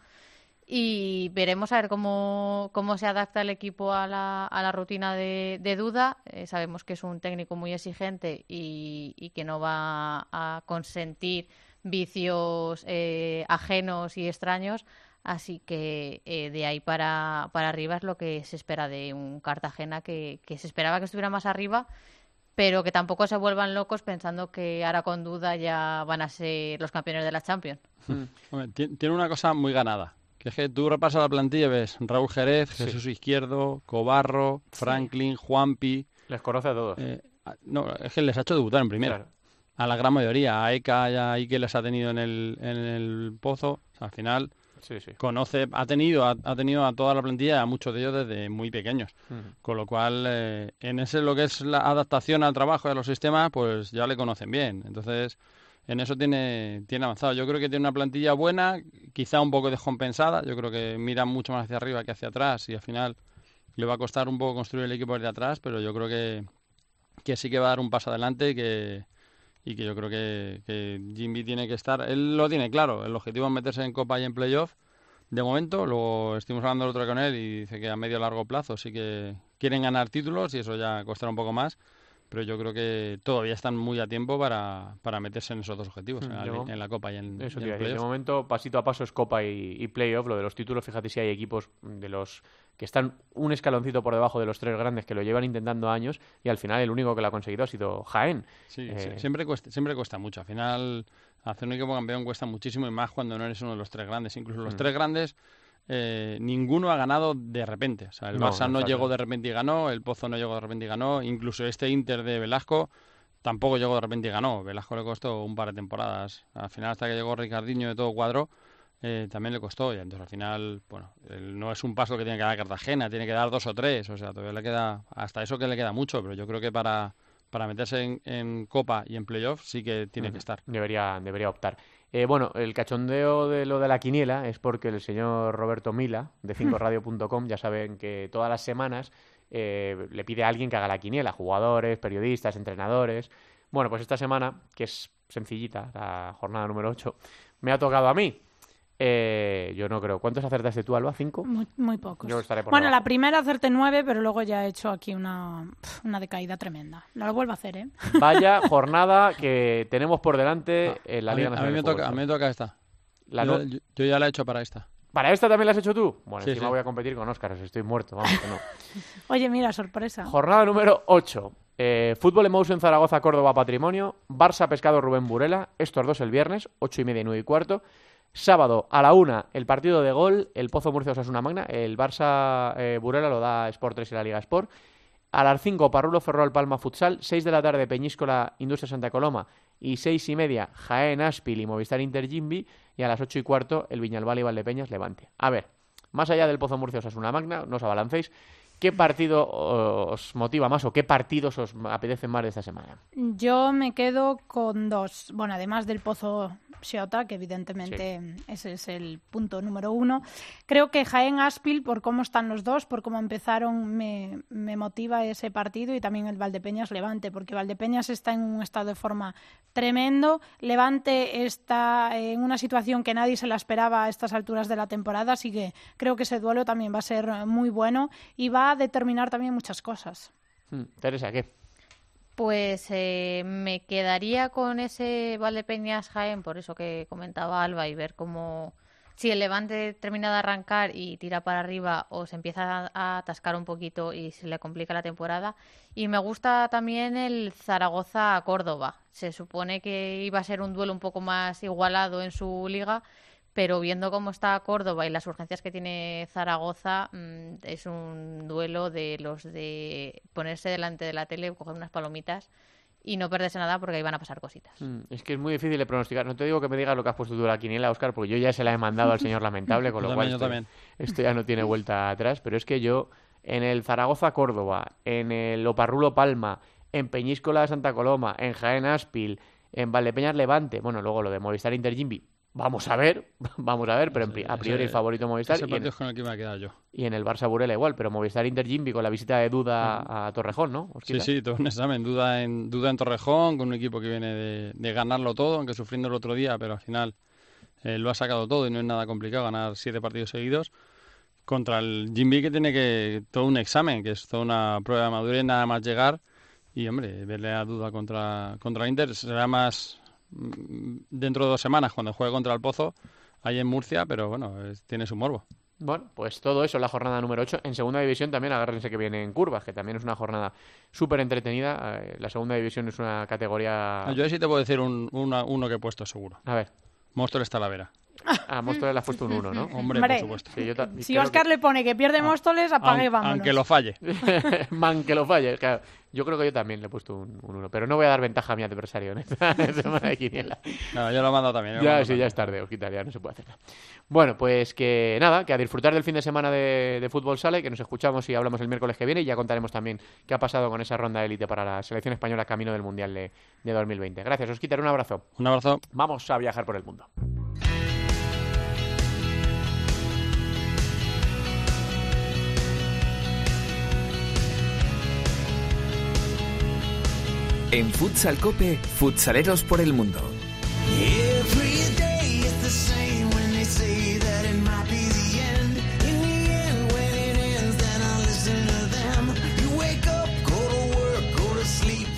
C: y veremos a ver cómo, cómo se adapta el equipo a la, a la rutina de, de duda. Eh, sabemos que es un técnico muy exigente y, y que no va a consentir vicios eh, ajenos y extraños. Así que eh, de ahí para, para arriba es lo que se espera de un Cartagena que, que se esperaba que estuviera más arriba, pero que tampoco se vuelvan locos pensando que ahora con duda ya van a ser los campeones de la Champions.
D: Hmm. tiene una cosa muy ganada, que es que tú repasas la plantilla y ves Raúl Jerez, Jesús Izquierdo, Cobarro, Franklin, Juanpi.
A: Les conoce a todos.
D: Eh, no, es que les ha hecho debutar en primera a la gran mayoría. A Eka y a Ike les ha tenido en el, en el pozo. al final conoce, ha tenido, ha, tenido a toda la plantilla, a muchos de ellos desde muy pequeños. Con lo cual, eh, en ese lo que es la adaptación al trabajo y a los sistemas, pues ya le conocen bien. Entonces, en eso tiene, tiene avanzado. Yo creo que tiene una plantilla buena, quizá un poco descompensada. Yo creo que mira mucho más hacia arriba que hacia atrás y al final le va a costar un poco construir el equipo desde atrás, pero yo creo que, que sí que va a dar un paso adelante y que, y que yo creo que, que Jimmy tiene que estar, él lo tiene claro, el objetivo es meterse en Copa y en Playoff de momento, luego estuvimos hablando el otro día con él y dice que a medio largo plazo sí que quieren ganar títulos y eso ya costará un poco más, pero yo creo que todavía están muy a tiempo para, para meterse en esos dos objetivos, en, la,
A: Yo-
D: en la Copa y en,
A: Eso
D: y en
A: de momento, pasito a paso es Copa y, y Playoff. Lo de los títulos, fíjate si hay equipos de los que están un escaloncito por debajo de los tres grandes que lo llevan intentando años y al final el único que lo ha conseguido ha sido Jaén.
D: Sí,
A: Eh,
D: sí, siempre, cuesta, siempre cuesta mucho. Al final, hacer un equipo campeón cuesta muchísimo y más cuando no eres uno de los tres grandes. Incluso los
A: Mm.
D: tres grandes, eh, ninguno ha ganado de repente. O sea, el
A: No,
D: Barça
A: no
D: no, llegó de repente y ganó, el Pozo no llegó de repente y ganó, incluso este Inter de Velasco tampoco llegó de repente y ganó. Velasco le costó un par de temporadas. Al final, hasta que llegó Ricardinho de todo cuadro, eh, también le costó. Y entonces, al final, bueno, no es un paso que tiene que dar Cartagena, tiene que dar dos o tres. O sea, todavía le queda, hasta eso que le queda mucho, pero yo creo que para, para meterse en, en Copa y en Playoff sí que tiene que estar.
A: Debería, debería optar. Eh, bueno, el cachondeo de lo de la quiniela es porque el señor Roberto Mila, de 5radio.com, ya saben que todas las semanas eh, le pide a alguien que haga la quiniela, jugadores, periodistas, entrenadores. Bueno, pues esta semana, que es sencillita, la jornada número 8, me ha tocado a mí. Eh, yo no creo. ¿Cuántos acertaste tú, Alba? ¿Cinco?
B: Muy, muy pocos.
A: Yo estaré por
B: bueno, la primera acerté nueve, pero luego ya he hecho aquí una, una decaída tremenda. No lo vuelvo a hacer, ¿eh?
A: Vaya jornada que tenemos por delante en la
D: a, mí,
A: Liga
D: a
A: Nacional
D: mí me toca, a mí me toca esta.
A: La
D: yo,
A: no-
D: yo- yo ya la he hecho para esta.
A: ¿Para esta también la has hecho tú? Bueno,
D: Sí,
A: encima
D: sí.
A: voy a competir con Óscar, estoy muerto, vamos que no.
B: Oye, mira, sorpresa.
A: Jornada número 8. Eh, Fútbol Emotion Zaragoza, Córdoba, Patrimonio. Barça Pescado Rubén Burela. Estos dos el viernes, 8 y media y 9 y cuarto. Sábado a la 1 el partido de gol, el Pozo Murcia Osasuna Magna. El Barça eh, Burela lo da Sport 3 y la Liga Sport. A las 5 Parrulo Ferrol Palma Futsal. 6 de la tarde Peñíscola Industria Santa Coloma. Y 6 y media Jaén Aspil y Movistar Inter Jimbi. Y a las 8 y cuarto el Viñalbal y Valdepeñas Levante. A ver, más allá del Pozo Murcia Osasuna Magna, no os abalancéis. ¿Qué partido os motiva más o qué partidos os apetecen más de esta semana?
B: Yo me quedo con dos. Bueno, además del Pozo Xiota, que evidentemente ese es el punto número uno. Creo que Jaén Aspil, por cómo están los dos, por cómo empezaron, me, me motiva ese partido y también el Valdepeñas Levante, porque Valdepeñas está en un estado de forma tremendo. Levante está en una situación que nadie se la esperaba a estas alturas de la temporada, así que creo que ese duelo también va a ser muy bueno y va a determinar también muchas cosas.
A: Hmm, Teresa, ¿qué?
C: Pues eh, me quedaría con ese Valdepeñas Jaén, por eso que comentaba Alba, y ver cómo si el Levante termina de arrancar y tira para arriba o se empieza a, atascar un poquito y se le complica la temporada. Y me gusta también el Zaragoza-Córdoba. Se supone que iba a ser un duelo un poco más igualado en su liga, pero viendo cómo está Córdoba y las urgencias que tiene Zaragoza, mm, es un duelo de los de ponerse delante de la tele, coger unas palomitas y no perderse nada porque ahí van a pasar cositas.
A: Hmm, Es que es muy difícil de pronosticar. No te digo que me digas lo que has puesto tú la quiniela, Oscar, porque yo ya se la he mandado al señor lamentable, con
D: Yo
A: lo
D: también,
A: cual
D: yo
A: esto,
D: también.
A: esto ya no tiene vuelta atrás. Pero es que yo, en el Zaragoza-Córdoba, en el Oparrulo-Palma, en Peñíscola Santa Coloma, en Jaén Aspil, en Valdepeñas Levante, bueno, luego lo de Movistar Inter Jimbi, vamos a ver, vamos a ver, pero en pri- a priori el favorito Movistar.
D: Ese
A: y en-
D: es con el que me quedar yo.
A: y en el Barça Burela igual, pero Movistar Inter Jimbi con la visita de Duda a Torrejón, ¿no?
D: Sí, sí, todo un examen. Duda en, duda en Torrejón, con un equipo que viene de, de ganarlo todo, aunque sufriendo el otro día, pero al final eh, lo ha sacado todo y no es nada complicado ganar siete partidos seguidos. Contra el Jimby que tiene que todo un examen, que es toda una prueba de madurez, nada más llegar. Y hombre, verle a duda contra, contra Inter será más dentro de dos semanas cuando juegue contra el Pozo, ahí en Murcia, pero bueno, es- tiene su morbo.
A: Bueno, pues todo eso la jornada número 8. En segunda división también agárrense que viene en curvas, que también es una jornada súper entretenida. Eh, La segunda división es una categoría...
D: Yo ahí sí te puedo decir un, una- uno que he puesto seguro.
A: A ver,
D: Móstoles Talavera.
A: A Móstoles le has puesto un 1, ¿no?
D: Hombre,
B: Hombre.
D: por supuesto.
A: Sí, yo ta-
B: Si Oscar le pone que pierde Móstoles, apague y
D: Aun-
B: vámonos.
D: Aunque lo falle.
A: Man, que lo falle. Claro, yo creo que yo también le he puesto un 1, pero no voy a dar ventaja a mi adversario en esta semana de quiniela.
D: No, yo lo he mandado también.
A: Ya,
D: mandado
A: sí, ya
D: también.
A: es tarde, Osquita, ya no se puede hacer nada. Bueno, pues que nada, que a disfrutar del fin de semana de, de fútbol sale, que nos escuchamos y hablamos el miércoles que viene y ya contaremos también qué ha pasado con esa ronda de élite para la selección española camino del Mundial de, de 2020. Gracias, Osquita, un abrazo.
D: Un abrazo.
A: Vamos a viajar por el mundo.
G: En Futsal Cope, futsaleros por el mundo.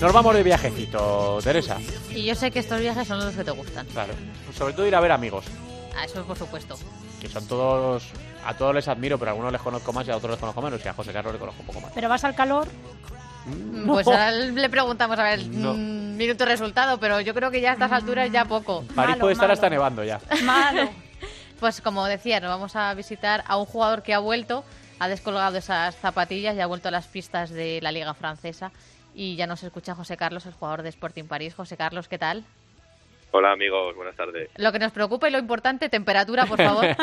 A: Nos vamos de viajecito, Teresa.
C: Y yo sé que estos viajes son los que te gustan.
A: Claro. Sobre todo ir a ver amigos.
C: A eso por supuesto.
A: Que son todos. A todos les admiro, pero a algunos les conozco más y a otros les conozco menos. Y a José Carlos le conozco un poco más.
B: ¿Pero vas al calor?
C: Mm, Pues ahora le preguntamos a ver el
A: No.
C: mm, minuto resultado, pero yo creo que ya a estas alturas ya poco.
A: París
B: Malo,
A: puede estar
B: malo.
A: hasta nevando ya.
B: Malo.
C: Pues como decía, nos vamos a visitar a un jugador que ha vuelto, ha descolgado esas zapatillas y ha vuelto a las pistas de la Liga Francesa. Y ya nos escucha José Carlos, el jugador de Sporting París. José Carlos, ¿qué tal?
H: Hola amigos, buenas tardes.
C: Lo que nos preocupa y lo importante, temperatura, por favor.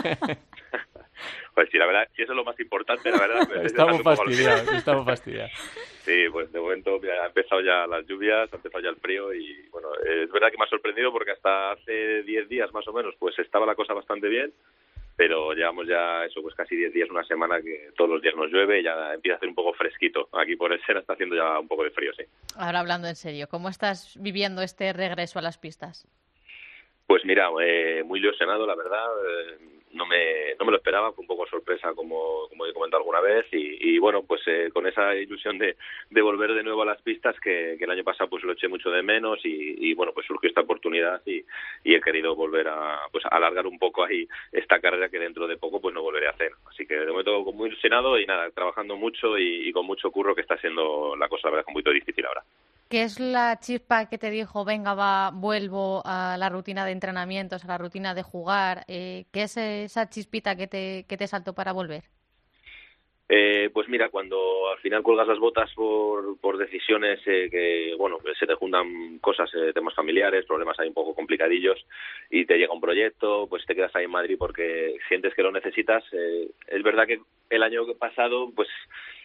H: Pues sí, la verdad, si eso es lo más importante, la verdad. me-
A: Estamos fastidiados, estamos fastidiados.
H: Sí, pues de momento mira, ha empezado ya las lluvias, ha empezado ya el frío y bueno, es verdad que me ha sorprendido porque hasta hace 10 días más o menos pues estaba la cosa bastante bien, pero llevamos ya eso pues casi 10 días, una semana que todos los días nos llueve y ya empieza a hacer un poco fresquito. Aquí por el Sena está haciendo ya un poco de frío, sí.
C: Ahora hablando en serio, ¿cómo estás viviendo este regreso a las pistas?
H: Pues mira, eh, muy ilusionado, la verdad. eh, no me, no me lo esperaba, fue un poco sorpresa, como, como he comentado alguna vez. Y, y bueno, pues eh, con esa ilusión de, de volver de nuevo a las pistas, que, que el año pasado pues lo eché mucho de menos. Y, y bueno, pues surgió esta oportunidad y, y he querido volver a pues alargar un poco ahí esta carrera que dentro de poco pues no volveré a hacer. Así que de momento muy ilusionado y nada, trabajando mucho y, con mucho curro, que está siendo la cosa, la verdad, poquito difícil ahora.
C: ¿Qué es la chispa que te dijo, venga, va, vuelvo a la rutina de entrenamientos, a la rutina de jugar? Eh, ¿Qué es esa chispita que te, que te saltó para volver?
H: Eh, pues mira, cuando al final cuelgas las botas por, por decisiones eh, que, bueno, se te juntan cosas, eh, temas familiares, problemas ahí un poco complicadillos y te llega un proyecto, pues te quedas ahí en Madrid porque sientes que lo necesitas. Eh, es verdad que el año pasado, pues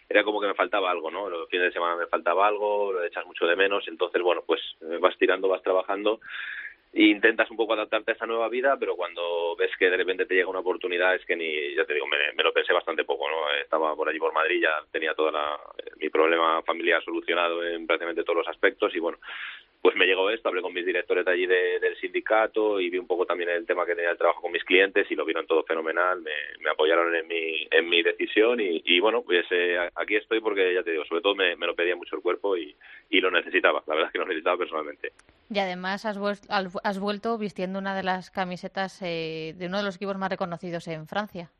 H: era como que me faltaba algo, ¿no? Los fines de semana me faltaba algo, lo echas mucho de menos, entonces, bueno, pues eh, vas tirando, vas trabajando intentas un poco adaptarte a esa nueva vida, pero cuando ves que de repente te llega una oportunidad es que ni, ya te digo, me, me lo pensé bastante poco, ¿no? Estaba por allí por Madrid, ya tenía todo mi problema familiar solucionado en prácticamente todos los aspectos y bueno, pues me llegó esto, hablé con mis directores de allí de- del sindicato y vi un poco también el tema que tenía el trabajo con mis clientes y lo vieron todo fenomenal, me, apoyaron en mi, en mi decisión y, bueno, pues eh, aquí estoy porque ya te digo, sobre todo me, lo pedía mucho el cuerpo y, lo necesitaba, la verdad es que lo necesitaba personalmente.
C: Y además has, vuel- al- has vuelto vistiendo una de las camisetas eh, de uno de los equipos más reconocidos en Francia.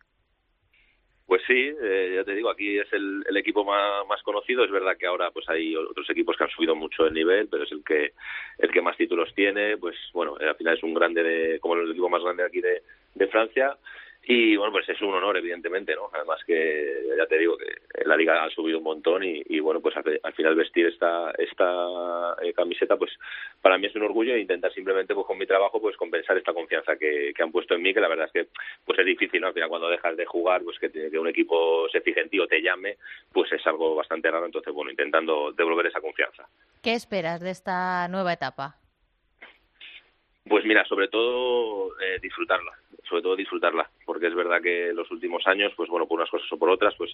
H: Pues sí, eh, ya te digo, aquí es el, el equipo más, más conocido. Es verdad que ahora pues hay otros equipos que han subido mucho el nivel, pero es el que el que más títulos tiene. Pues bueno, eh, al final es un grande, de, como el equipo más grande aquí de, de Francia. Y bueno, pues es un honor, evidentemente, ¿no? Además que, ya te digo, que la liga ha subido un montón y, bueno, pues al, al final vestir esta esta eh, camiseta, pues para mí es un orgullo e intentar simplemente, pues con mi trabajo, pues compensar esta confianza que, que han puesto en mí, que la verdad es que pues es difícil, ¿no? Al final cuando dejas de jugar, pues que, que un equipo se fije en ti o te llame, pues es algo bastante raro, entonces bueno, intentando devolver esa confianza.
C: ¿Qué esperas de esta nueva etapa?
H: Pues mira, sobre todo eh, disfrutarla, sobre todo disfrutarla, porque es verdad que los últimos años, pues bueno, por unas cosas o por otras, pues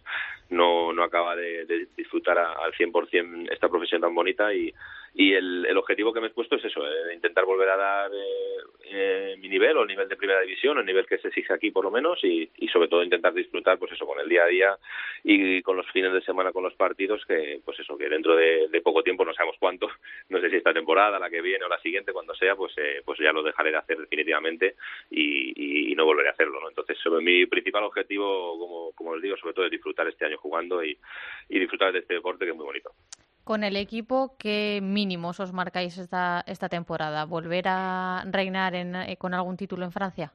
H: no, no acaba de, disfrutar a- al 100% esta profesión tan bonita y, y el, el objetivo que me he puesto es eso, eh, intentar volver a dar eh, eh, mi nivel o el nivel de primera división, el nivel que se exige aquí por lo menos y, y sobre todo intentar disfrutar pues eso con el día a día y con los fines de semana con los partidos que pues eso que dentro de, de poco tiempo no sabemos cuánto no sé si esta temporada la que viene o la siguiente cuando sea pues eh, pues ya lo dejaré de hacer definitivamente y, y- y no volveré a hacerlo no entonces sobre mi principal objetivo como como les digo sobre todo es disfrutar este año jugando y, y disfrutar de este deporte que es muy bonito
C: Con el equipo, ¿qué mínimos os marcáis esta, esta temporada? ¿Volver a reinar en- eh, con algún título en Francia?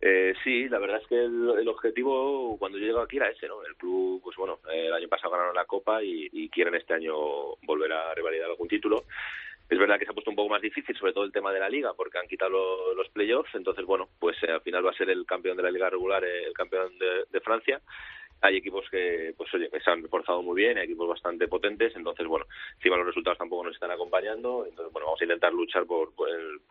H: Eh, sí, la verdad es que el, el objetivo cuando yo llego aquí era ese, ¿no? El club, pues bueno, eh, el año pasado ganaron la Copa y, y quieren este año volver a revalidar algún título. Es verdad que se ha puesto un poco más difícil, sobre todo el tema de la Liga, porque han quitado lo- los playoffs. Entonces, bueno, pues eh, al final va a ser el campeón de la Liga regular, eh, el campeón de, Francia. Hay equipos que, pues oye, que se han reforzado muy bien, hay equipos bastante potentes. Entonces, bueno, encima los resultados tampoco nos están acompañando. Entonces, bueno, vamos a intentar luchar por,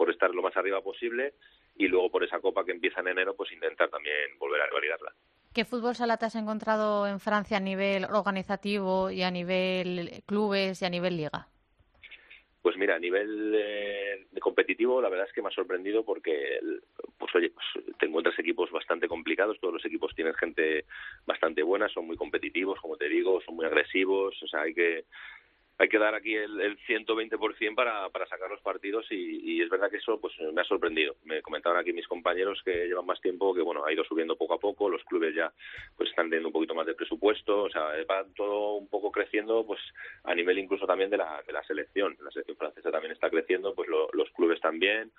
H: estar lo más arriba posible y luego por esa Copa que empieza en enero, pues intentar también volver a revalidarla.
C: ¿Qué fútbol sala te has encontrado en Francia a nivel organizativo y a nivel clubes y a nivel liga?
H: Pues mira, a nivel de competitivo, la verdad es que me ha sorprendido porque, pues oye, pues te encuentras equipos bastante complicados, todos los equipos tienen gente bastante buena, son muy competitivos, como te digo, son muy agresivos, o sea, hay que hay que dar aquí el, el 120% para, para sacar los partidos y, es verdad que eso pues me ha sorprendido. Me comentaban aquí mis compañeros que llevan más tiempo que bueno ha ido subiendo poco a poco, los clubes ya pues están teniendo un poquito más de presupuesto, o sea va todo un poco creciendo pues a nivel incluso también de la, de la selección. La selección francesa también está creciendo, pues los clubes también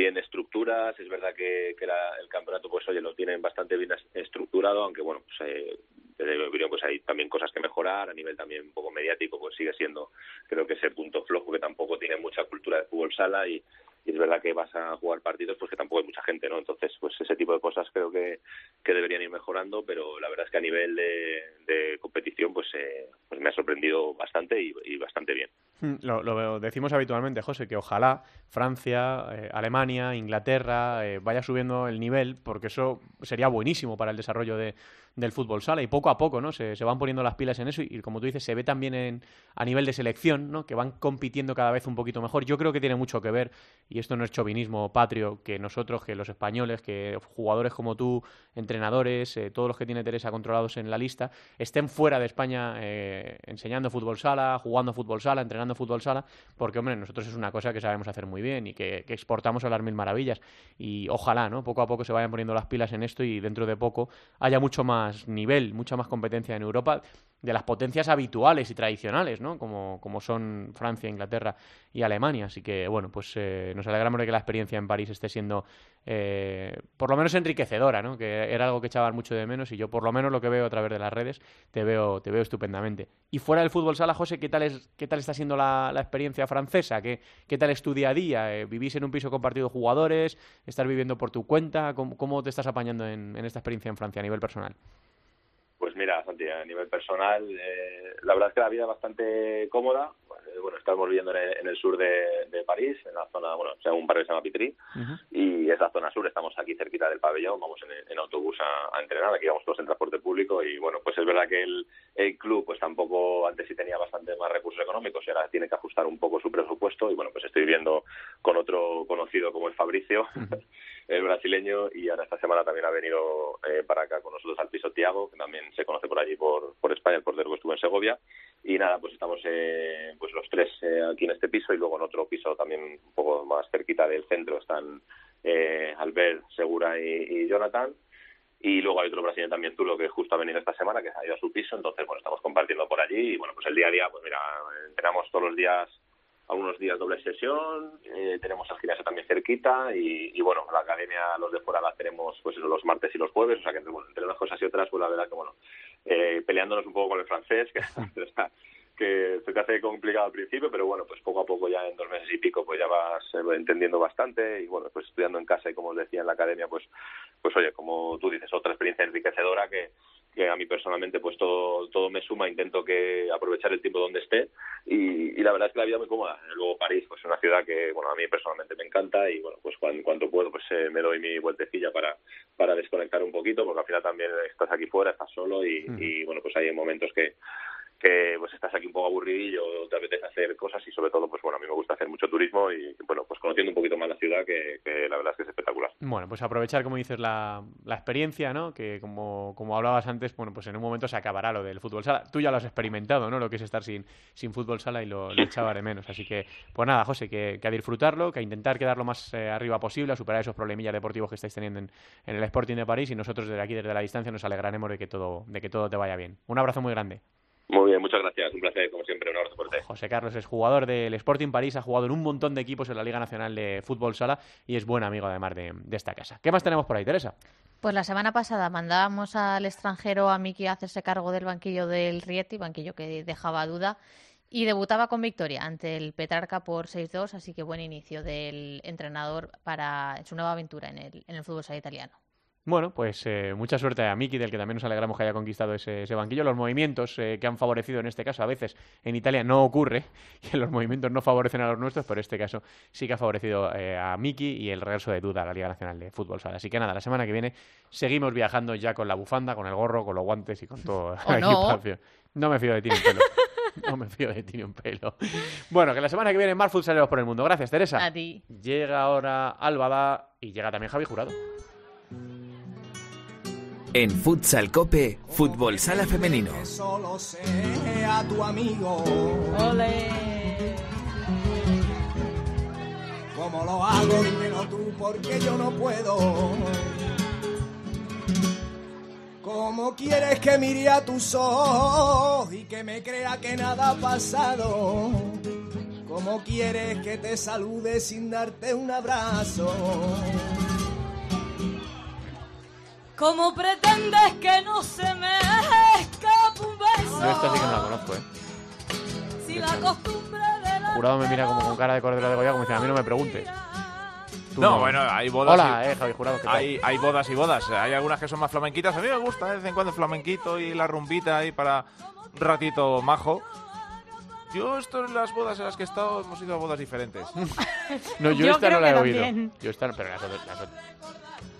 H: tiene estructuras, es verdad que, que el campeonato pues oye lo tienen bastante bien estructurado, aunque bueno pues eh, desde mi opinión pues hay también cosas que mejorar. A nivel también un poco mediático pues sigue siendo creo que ese punto flojo que tampoco tiene mucha cultura de fútbol sala y, es verdad que vas a jugar partidos pues que tampoco hay mucha gente no entonces pues ese tipo de cosas creo que, que deberían ir mejorando pero la verdad es que a nivel de, competición pues, eh, pues me ha sorprendido bastante y, bastante bien.
A: Hmm, lo, lo, decimos habitualmente José que ojalá Francia eh, Alemania Inglaterra eh, vaya subiendo el nivel porque eso sería buenísimo para el desarrollo de, del fútbol sala. Y poco a poco no se, van poniendo las pilas en eso y, como tú dices se ve también en, a nivel de selección no que van compitiendo cada vez un poquito mejor. Yo creo que tiene mucho que ver y esto no es chauvinismo patrio que nosotros que los españoles que jugadores como tú entrenadores eh, todos los que tiene Teresa controlados en la lista estén fuera de España eh, enseñando fútbol sala jugando fútbol sala entrenando fútbol sala porque hombre nosotros es una cosa que sabemos hacer muy bien y que, que exportamos a las mil maravillas. Y ojalá no poco a poco se vayan poniendo las pilas en esto y dentro de poco haya mucho más nivel, mucha más competencia en Europa de las potencias habituales y tradicionales, ¿no? Como, como son Francia, Inglaterra y Alemania. Así que, bueno, pues eh, nos alegramos de que la experiencia en París esté siendo eh, por lo menos enriquecedora, ¿no? Que era algo que echaban mucho de menos y yo por lo menos lo que veo a través de las redes te veo, te veo estupendamente. Y fuera del fútbol sala, José, ¿qué tal, es, qué tal está siendo la, experiencia francesa? ¿Qué, ¿Qué, tal es tu día a día? Eh, ¿Vivís en un piso compartido de jugadores? ¿Estás viviendo por tu cuenta? ¿Cómo, cómo te estás apañando en, en esta experiencia en Francia a nivel personal?
H: Pues mira, Santi, a nivel personal, eh, la verdad es que la vida es bastante cómoda. Bueno, estamos viviendo en el, sur de, París, en la zona, bueno, o sea, un barrio que se llama Pitry, y es la zona sur, estamos aquí cerquita del pabellón, vamos en, autobús a, entrenar, aquí vamos todos en transporte público, y bueno, pues es verdad que el, el club, pues tampoco, antes sí tenía bastante más recursos económicos, y ahora tiene que ajustar un poco su presupuesto, y bueno, pues estoy viviendo con otro conocido como es Fabricio, el brasileño, y ahora esta semana también ha venido eh, para acá con nosotros al piso Tiago, que también se conoce por allí por, por España, el portero que estuvo en Segovia, y nada, pues estamos eh, pues los tres eh, aquí en este piso y luego en otro piso también un poco más cerquita del centro están eh, Albert, Segura y, Jonathan. Y luego hay otro brasileño también, Tulo, que justo ha venido esta semana, que ha ido a su piso, entonces, bueno, estamos compartiendo por allí y, bueno, pues el día a día, pues mira, entrenamos todos los días algunos días doble sesión, eh, tenemos al gimnasio también cerquita y, y, bueno, la academia, los de fuera la tenemos pues los martes y los jueves, o sea que bueno, entre unas cosas y otras, pues la verdad que bueno, eh, peleándonos un poco con el francés, que, que se te hace complicado al principio, pero bueno, pues poco a poco ya en dos meses y pico pues ya vas eh, entendiendo bastante y bueno, pues estudiando en casa y como os decía en la academia, pues, pues oye, como tú dices, otra experiencia enriquecedora que, que a mí personalmente pues todo, todo me suma, intento que aprovechar el tiempo donde esté y, la verdad es que la vida muy cómoda. Luego París, pues es una ciudad que bueno a mí personalmente me encanta y bueno pues cuando, cuando puedo pues eh, me doy mi vueltecilla para, para desconectar un poquito porque al final también estás aquí fuera, estás solo y, y bueno pues hay momentos que que pues estás aquí un poco aburridillo, te apetece hacer cosas y sobre todo, pues bueno, a mí me gusta hacer mucho turismo y bueno, pues conociendo un poquito más la ciudad que, la verdad es que es espectacular.
A: Bueno, pues aprovechar, como dices, la, la experiencia, ¿no? Que como, como hablabas antes, bueno, pues en un momento se acabará lo del fútbol sala. Tú ya lo has experimentado, ¿no? Lo que es estar sin, sin fútbol sala y lo, lo echaba de menos. Así que, pues nada, José, que, a disfrutarlo, que a intentar quedar lo más eh, arriba posible, a superar esos problemillas deportivos que estáis teniendo en, en el Sporting de París y nosotros desde aquí, desde la distancia, nos alegraremos de que todo, de que todo te vaya bien. Un abrazo muy grande.
H: Muy bien, muchas gracias. Un placer, como siempre. Un abrazo fuerte.
A: José Carlos es jugador del Sporting París, ha jugado en un montón de equipos en la Liga Nacional de Fútbol Sala y es buen amigo además de, esta casa. ¿Qué más tenemos por ahí, Teresa?
C: Pues la semana pasada mandábamos al extranjero a Miki a hacerse cargo del banquillo del Rieti, banquillo que dejaba duda, y debutaba con victoria ante el Petrarca por 6-2, así que buen inicio del entrenador para su nueva aventura en el, en el fútbol sala italiano.
A: Bueno, pues eh, mucha suerte a Miki, del que también nos alegramos que haya conquistado ese, banquillo. Los movimientos eh, que han favorecido en este caso, a veces en Italia no ocurre, que los movimientos no favorecen a los nuestros, pero en este caso sí que ha favorecido eh, a Miki y el regreso de Duda a la Liga Nacional de Fútbol Sala. Así que nada, la semana que viene seguimos viajando ya con la bufanda, con el gorro, con los guantes y con todo
C: la no.
A: No me fío de ti, pelo. No me fío de ti ni un pelo. Bueno, que la semana que viene más futsaleros por el mundo. Gracias, Teresa.
C: A ti.
A: Llega ahora Albada y llega también Javi Jurado.
G: En Futsal Cope, Fútbol Sala Femenino.
F: Solo sea tu amigo.
C: Ole.
F: Como lo hago, dímelo tú, porque yo no puedo. ¿Cómo quieres que mire a tus ojos y que me crea que nada ha pasado? ¿Cómo quieres que te salude sin darte un abrazo?
I: ¿Cómo pretendes que no se me escape un beso?
A: Yo esta sí que no la conozco, ¿eh?
I: Si la costumbre de la
A: Jurado me mira como con cara de cordero de Goya, como diciendo, a mí no me preguntes. Tú
J: No, bueno, hay bodas.
A: Hola,
J: y-
A: eh, Javi Jurado. ¿qué tal?
J: Hay, hay bodas y bodas. Hay algunas que son más flamenquitas. A mí me gusta de vez en cuando el flamenquito y la rumbita ahí para un ratito majo. Yo, esto en las bodas en las que he estado, hemos ido a bodas diferentes.
A: No, yo,
B: Yo
A: esta
B: creo
A: no la he oído.
B: también.
A: Yo esta no, pero las otras. las otras-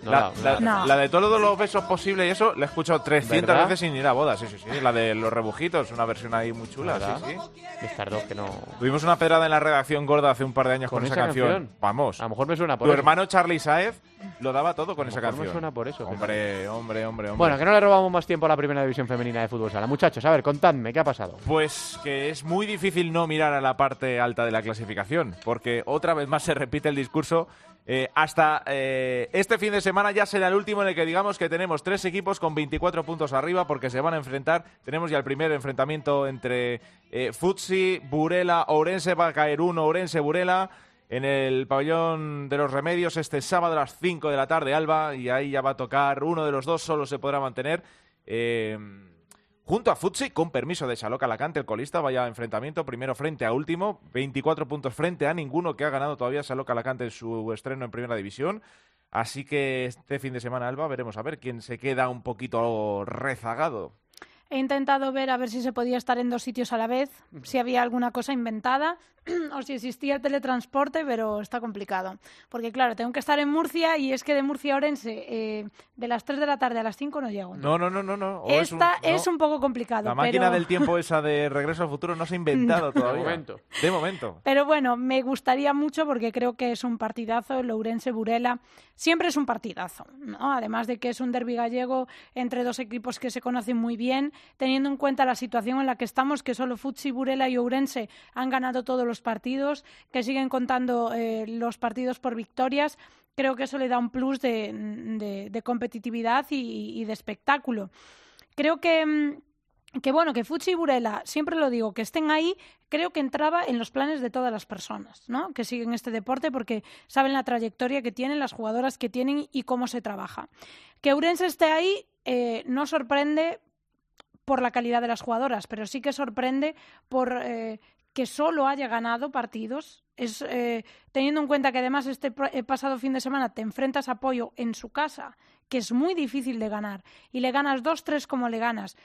A: No,
J: la,
A: la-
J: la-
B: No.
J: la de todos los besos posibles y eso, la he escuchado 300
A: ¿Verdad?
J: veces sin ir a bodas. Sí, sí, sí. La de los rebujitos, una versión ahí muy chula.
A: ¿Verdad?
J: Sí, sí.
A: estas dos que no.
J: Tuvimos una pedrada en la redacción gorda hace un par de años con,
A: ¿Con
J: esa,
A: esa
J: canción.
A: canción?
J: Vamos.
A: A lo mejor me suena por
J: Tu
A: eso.
J: hermano Charlie Saez lo daba todo con
A: A
J: esa
A: mejor me
J: canción.
A: suena por eso,
J: Hombre, hombre, hombre, hombre.
A: Bueno, que no le robamos más tiempo a la primera división femenina de fútbol sala. Muchachos, a ver, contadme, ¿qué ha pasado?
J: Pues que es muy difícil no mirar a la parte alta de la clasificación, porque otra vez más se repite el discurso. Eh, hasta eh, este fin de semana ya será el último en el que digamos que tenemos tres equipos con 24 puntos arriba porque se van a enfrentar. Tenemos ya el primer enfrentamiento entre eh, Futsi, Burela, Ourense, va a caer uno, Ourense, Burela. En el pabellón de los remedios este sábado a las 5 de la tarde, Alba, y ahí ya va a tocar uno de los dos, solo se podrá mantener. Eh, Junto a Futsi, con permiso de Chaloca Alacante, el colista, vaya enfrentamiento, primero frente a último, 24 puntos frente a ninguno que ha ganado todavía Chaloca Alacante en su estreno en primera división. Así que este fin de semana, Alba, veremos a ver quién se queda un poquito rezagado.
B: He intentado ver a ver si se podía estar en dos sitios a la vez, si había alguna cosa inventada o si existía el teletransporte, pero está complicado. Porque claro, tengo que estar en Murcia y es que de Murcia a Orense, eh, de las 3 de la tarde a las 5 no llego.
J: No, no, no, no. no. O es un-
B: Esta
J: no.
B: es un poco complicado.
J: La máquina
B: pero...
J: del tiempo esa de Regreso al Futuro no se ha inventado
B: No.
J: todavía.
A: De momento.
J: De momento.
B: Pero bueno, me gustaría mucho porque creo que es un partidazo, el Ourense-Burela. Siempre es un partidazo, ¿no? Además de que es un derbi gallego entre dos equipos que se conocen muy bien, teniendo en cuenta la situación en la que estamos, que solo Futsi, Burela y Ourense han ganado todos los partidos, que siguen contando eh, los partidos por victorias. Creo que eso le da un plus de, competitividad y, de espectáculo. Creo que... mm, que bueno, que Futsi y Burela, siempre lo digo, que estén ahí, creo que entraba en los planes de todas las personas, ¿no? Que siguen este deporte porque saben la trayectoria que tienen, las jugadoras que tienen y cómo se trabaja. Que Urense esté ahí eh, no sorprende por la calidad de las jugadoras, pero sí que sorprende por eh, que solo haya ganado partidos. Es, eh, teniendo en cuenta que además este eh, pasado fin de semana te enfrentas a Pollo en su casa, que es muy difícil de ganar, y le ganas 2-3 como le ganas.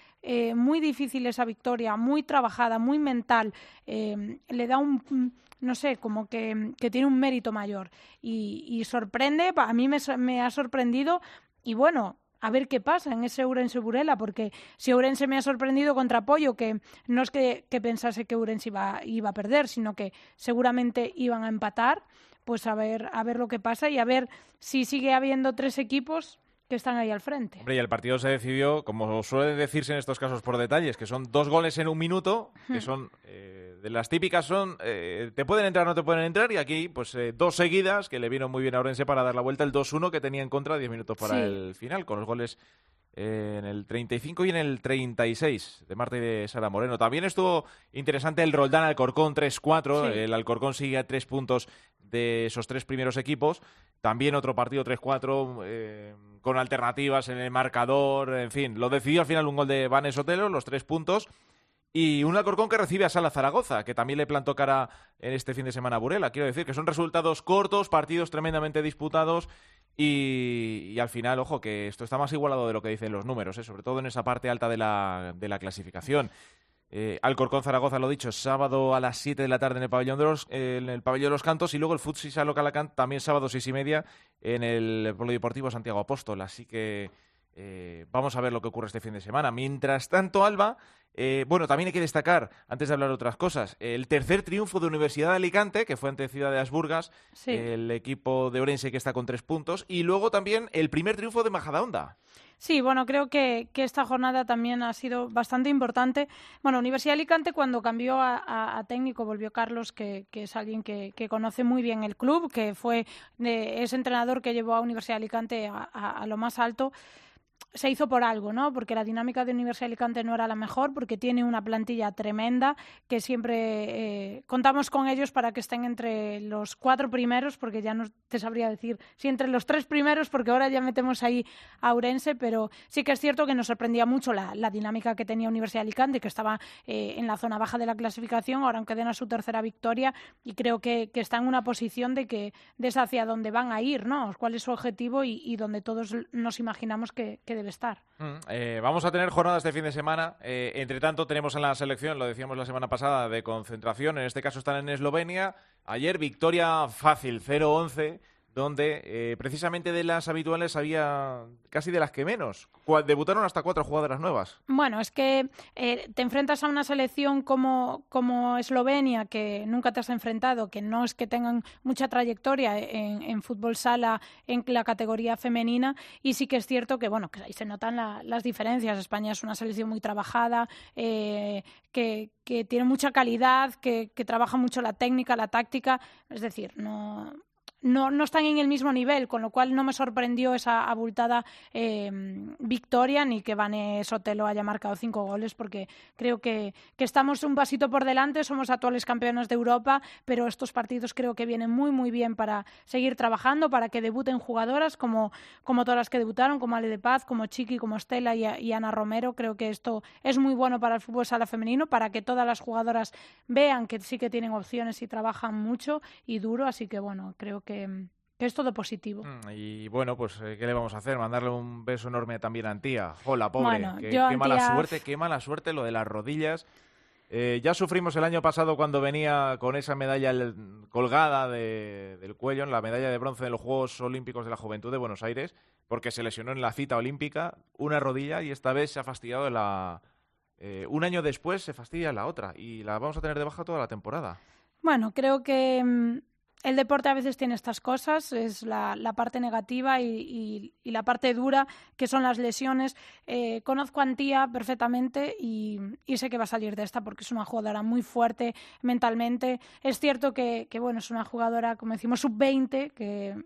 B: Muy difícil esa victoria, muy trabajada, muy mental. le da un, no sé, como que, que tiene un mérito mayor. Y, sorprende, a mí me ha sorprendido, y bueno, a ver qué pasa en ese Urense Burela, porque si Urense me ha sorprendido contra Pollo, que no es que, pensase que Urense iba, iba a perder, sino que seguramente iban a empatar, pues a ver, a ver lo que pasa y a ver si sigue habiendo tres equipos que están ahí al frente.
J: Hombre, y el partido se decidió, como suele decirse en estos casos por detalles, que son dos goles en un minuto, que
B: Hmm.
J: son eh, de las típicas son eh, te pueden entrar o no te pueden entrar, y aquí pues eh, dos seguidas que le vino muy bien a Orense para dar la vuelta, el 2-1 que tenía en contra 10 minutos para
B: Sí.
J: el final, con los goles eh, en el 35 y en el 36 de Marta y de Sara Moreno. También estuvo interesante el Roldán Alcorcón 3-4,
B: Sí.
J: el Alcorcón sigue a tres puntos de esos tres primeros equipos. También otro partido 3-4 eh, con alternativas en el marcador, en fin. Lo decidió al final un gol de Vanes Otelo, los tres puntos. Y un Alcorcón que recibe a Sala Zaragoza, que también le plantó cara en este fin de semana a Burela. Quiero decir que son resultados cortos, partidos tremendamente disputados y, al final, ojo, que esto está más igualado de lo que dicen los números, ¿eh? sobre todo en esa parte alta de la, de la clasificación. Eh, Alcorcón Zaragoza, lo dicho, sábado a las 7 de la tarde en el pabellón de los, eh, en el pabellón de los Cantos y luego el Futsal Calacán también sábado seis y media en el Polideportivo Santiago Apóstol. Así que eh, vamos a ver lo que ocurre este fin de semana. Mientras tanto, Alba, eh, bueno, también hay que destacar, antes de hablar de otras cosas, el tercer triunfo de Universidad de Alicante, que fue ante Ciudad de Asburgas, el equipo de Orense que está con tres puntos, y luego también el primer triunfo de Majadahonda.
B: Sí, bueno, creo que, esta jornada también ha sido bastante importante. Bueno, Universidad de Alicante cuando cambió a, técnico volvió Carlos, que, es alguien que, conoce muy bien el club, que fue ese entrenador que llevó a Universidad de Alicante a lo más alto se hizo por algo, ¿no? Porque la dinámica de Universidad Alicante no era la mejor, porque tiene una plantilla tremenda, que siempre eh, contamos con ellos para que estén entre los cuatro primeros, porque ya no te sabría decir si entre los tres primeros, porque ahora ya metemos ahí a Urense, pero sí que es cierto que nos sorprendía mucho la, dinámica que tenía Universidad Alicante, que estaba eh, en la zona baja de la clasificación, ahora aunque den a su tercera victoria, y creo que, está en una posición de que de hacia dónde van a ir, ¿no? ¿Cuál es su objetivo y, donde todos nos imaginamos que debe estar.
J: Mm, eh, vamos a tener jornadas de fin de semana. Eh, entre tanto, tenemos en la selección, lo decíamos la semana pasada, de concentración. En este caso están en Eslovenia. Ayer victoria fácil, 0-11 donde eh, precisamente de las habituales había casi de las que menos. Debutaron hasta cuatro jugadoras nuevas.
B: Bueno, es que eh, te enfrentas a una selección como, como Eslovenia, que nunca te has enfrentado, que no es que tengan mucha trayectoria en, fútbol sala en la categoría femenina, y sí que es cierto que, bueno, que ahí se notan las diferencias. España es una selección muy trabajada, eh, que, que, tiene mucha calidad, que, que trabaja mucho la técnica, la táctica, es decir, no no, no están en el mismo nivel, con lo cual no me sorprendió esa abultada eh, victoria ni que Vane Sotelo haya marcado cinco goles, porque creo que, que, estamos un pasito por delante, somos actuales campeones de Europa, pero estos partidos creo que vienen muy, muy bien para seguir trabajando, para que debuten jugadoras como, como todas las que debutaron, como Ale de Paz, como Chiqui, como Estela y, Ana Romero. Creo que esto es muy bueno para el fútbol sala femenino, para que todas las jugadoras vean que sí que tienen opciones y trabajan mucho y duro, así que bueno, creo que que, es todo positivo.
J: Mm, y bueno, pues eh, ¿qué le vamos a hacer? Mandarle un beso enorme también a Antía. Hola, pobre. qué, mala suerte, qué mala suerte lo de las rodillas. Eh, ya sufrimos el año pasado cuando venía con esa medalla colgada del cuello, en la medalla de bronce de los Juegos Olímpicos de la Juventud de Buenos Aires, porque se lesionó en la cita olímpica una rodilla y esta vez se ha fastidiado la... Eh, un año después se fastidia la otra y la vamos a tener de baja toda la temporada.
B: Bueno, creo que mm, el deporte a veces tiene estas cosas, es la, parte negativa y, la parte dura, que son las lesiones. Eh, conozco a Antía perfectamente y, sé que va a salir de esta porque es una jugadora muy fuerte mentalmente. Es cierto que, que bueno, es una jugadora, como decimos, sub-20, que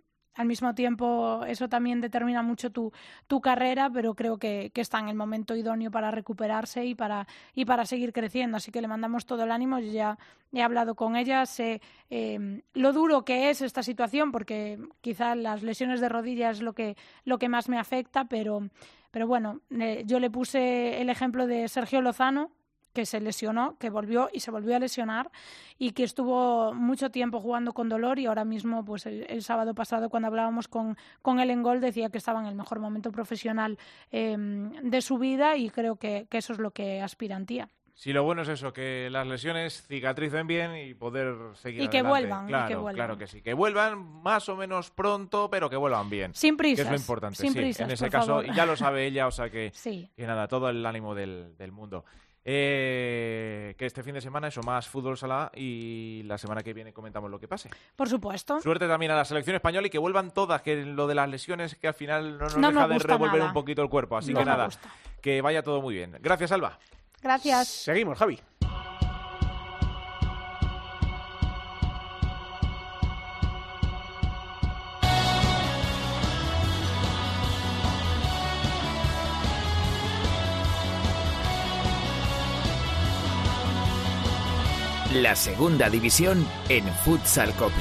B: al mismo tiempo eso también determina mucho tu, tu carrera, pero creo que, está en el momento idóneo para recuperarse y para, y para seguir creciendo. Así que le mandamos todo el ánimo. Yo ya he hablado con ella, sé em, lo duro que es esta situación, porque quizá las lesiones de rodillas es lo que, lo que más me afecta, pero, pero bueno, eh, yo le puse el ejemplo de Sergio Lozano, que se lesionó, que volvió y se volvió a lesionar y que estuvo mucho tiempo jugando con dolor y ahora mismo, pues el, sábado pasado cuando hablábamos con, con él en gol decía que estaba en el mejor momento profesional em, de su vida y creo que, eso es lo que aspirantía.
J: Sí, lo bueno es eso, que las lesiones cicatricen bien y poder seguir
B: y que vuelvan,
J: claro,
B: que vuelvan.
J: Claro que sí, que vuelvan más o menos pronto, pero que vuelvan bien.
B: Sin prisas.
J: Que es lo importante,
B: sin
J: sí,
B: prisas,
J: en ese caso. Y ya lo sabe ella, o sea que, que nada, todo el ánimo del, del mundo. Eh, que este fin de semana eso, más fútbol sala y la semana que viene comentamos lo que pase.
B: Por supuesto.
J: Suerte también a la selección española y que vuelvan todas, que lo de las lesiones que al final no nos deja de revolver un poquito el cuerpo. Así que nada, que vaya todo muy bien. Gracias, Alba.
B: Gracias.
A: Seguimos, Javi.
G: La segunda división en Futsal Copa.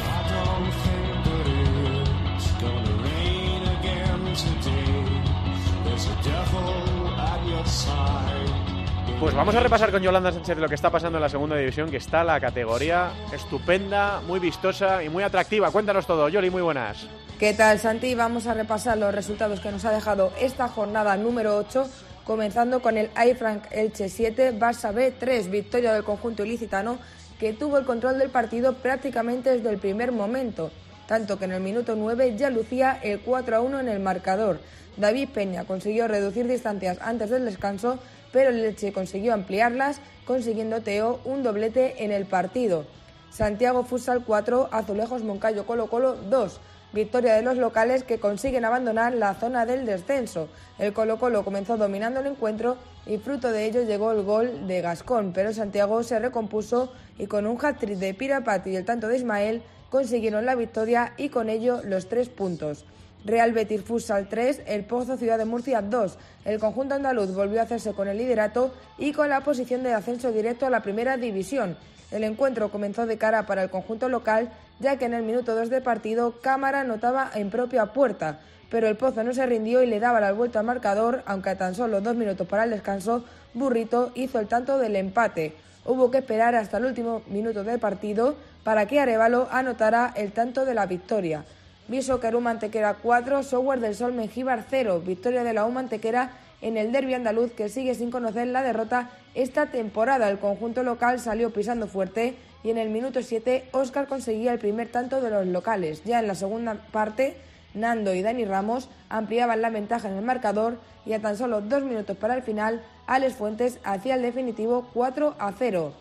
A: Pues vamos a repasar con Yolanda Sánchez lo que está pasando en la segunda división, que está la categoría estupenda, muy vistosa y muy atractiva. Cuéntanos todo, Yoli, muy buenas.
K: ¿Qué tal, Santi? Vamos a repasar los resultados que nos ha dejado esta jornada número 8 comenzando con el iFrank Elche 7, Barça B 3, victoria del conjunto ilicitano que tuvo el control del partido prácticamente desde el primer momento. tanto que en el minuto 9 ya lucía el 4 a 1 en el marcador. David Peña consiguió reducir distancias antes del descanso, pero el Leche consiguió ampliarlas, consiguiendo Teo un doblete en el partido. Santiago Futsal 4, Azulejos Moncayo Colo Colo 2. Victoria de los locales que consiguen abandonar la zona del descenso. El Colo Colo comenzó dominando el encuentro y fruto de ello llegó el gol de Gascón, pero Santiago se recompuso y con un hat-trick de Pirapati y el tanto de Ismael consiguieron la victoria y con ello los tres puntos. Real Betis Futsal 3, El Pozo Ciudad de Murcia 2. El conjunto andaluz volvió a hacerse con el liderato y con la posición de ascenso directo a la primera división. El encuentro comenzó de cara para el conjunto local, ya que en el minuto 2 de partido Cámara notaba en propia puerta, pero el Pozo no se rindió y le daba la vuelta al marcador, aunque a tan solo dos minutos para el descanso, Burrito hizo el tanto del empate. Hubo que esperar hasta el último minuto del partido para que Arevalo anotara el tanto de la victoria. Viso Caru Mantequera 4, Software del Sol Mengíbar 0, victoria de la U Mantequera en el derby andaluz que sigue sin conocer la derrota esta temporada. El conjunto local salió pisando fuerte y en el minuto 7 Óscar conseguía el primer tanto de los locales. Ya en la segunda parte, Nando y Dani Ramos ampliaban la ventaja en el marcador y a tan solo dos minutos para el final, Alex Fuentes hacía el definitivo 4 a 0.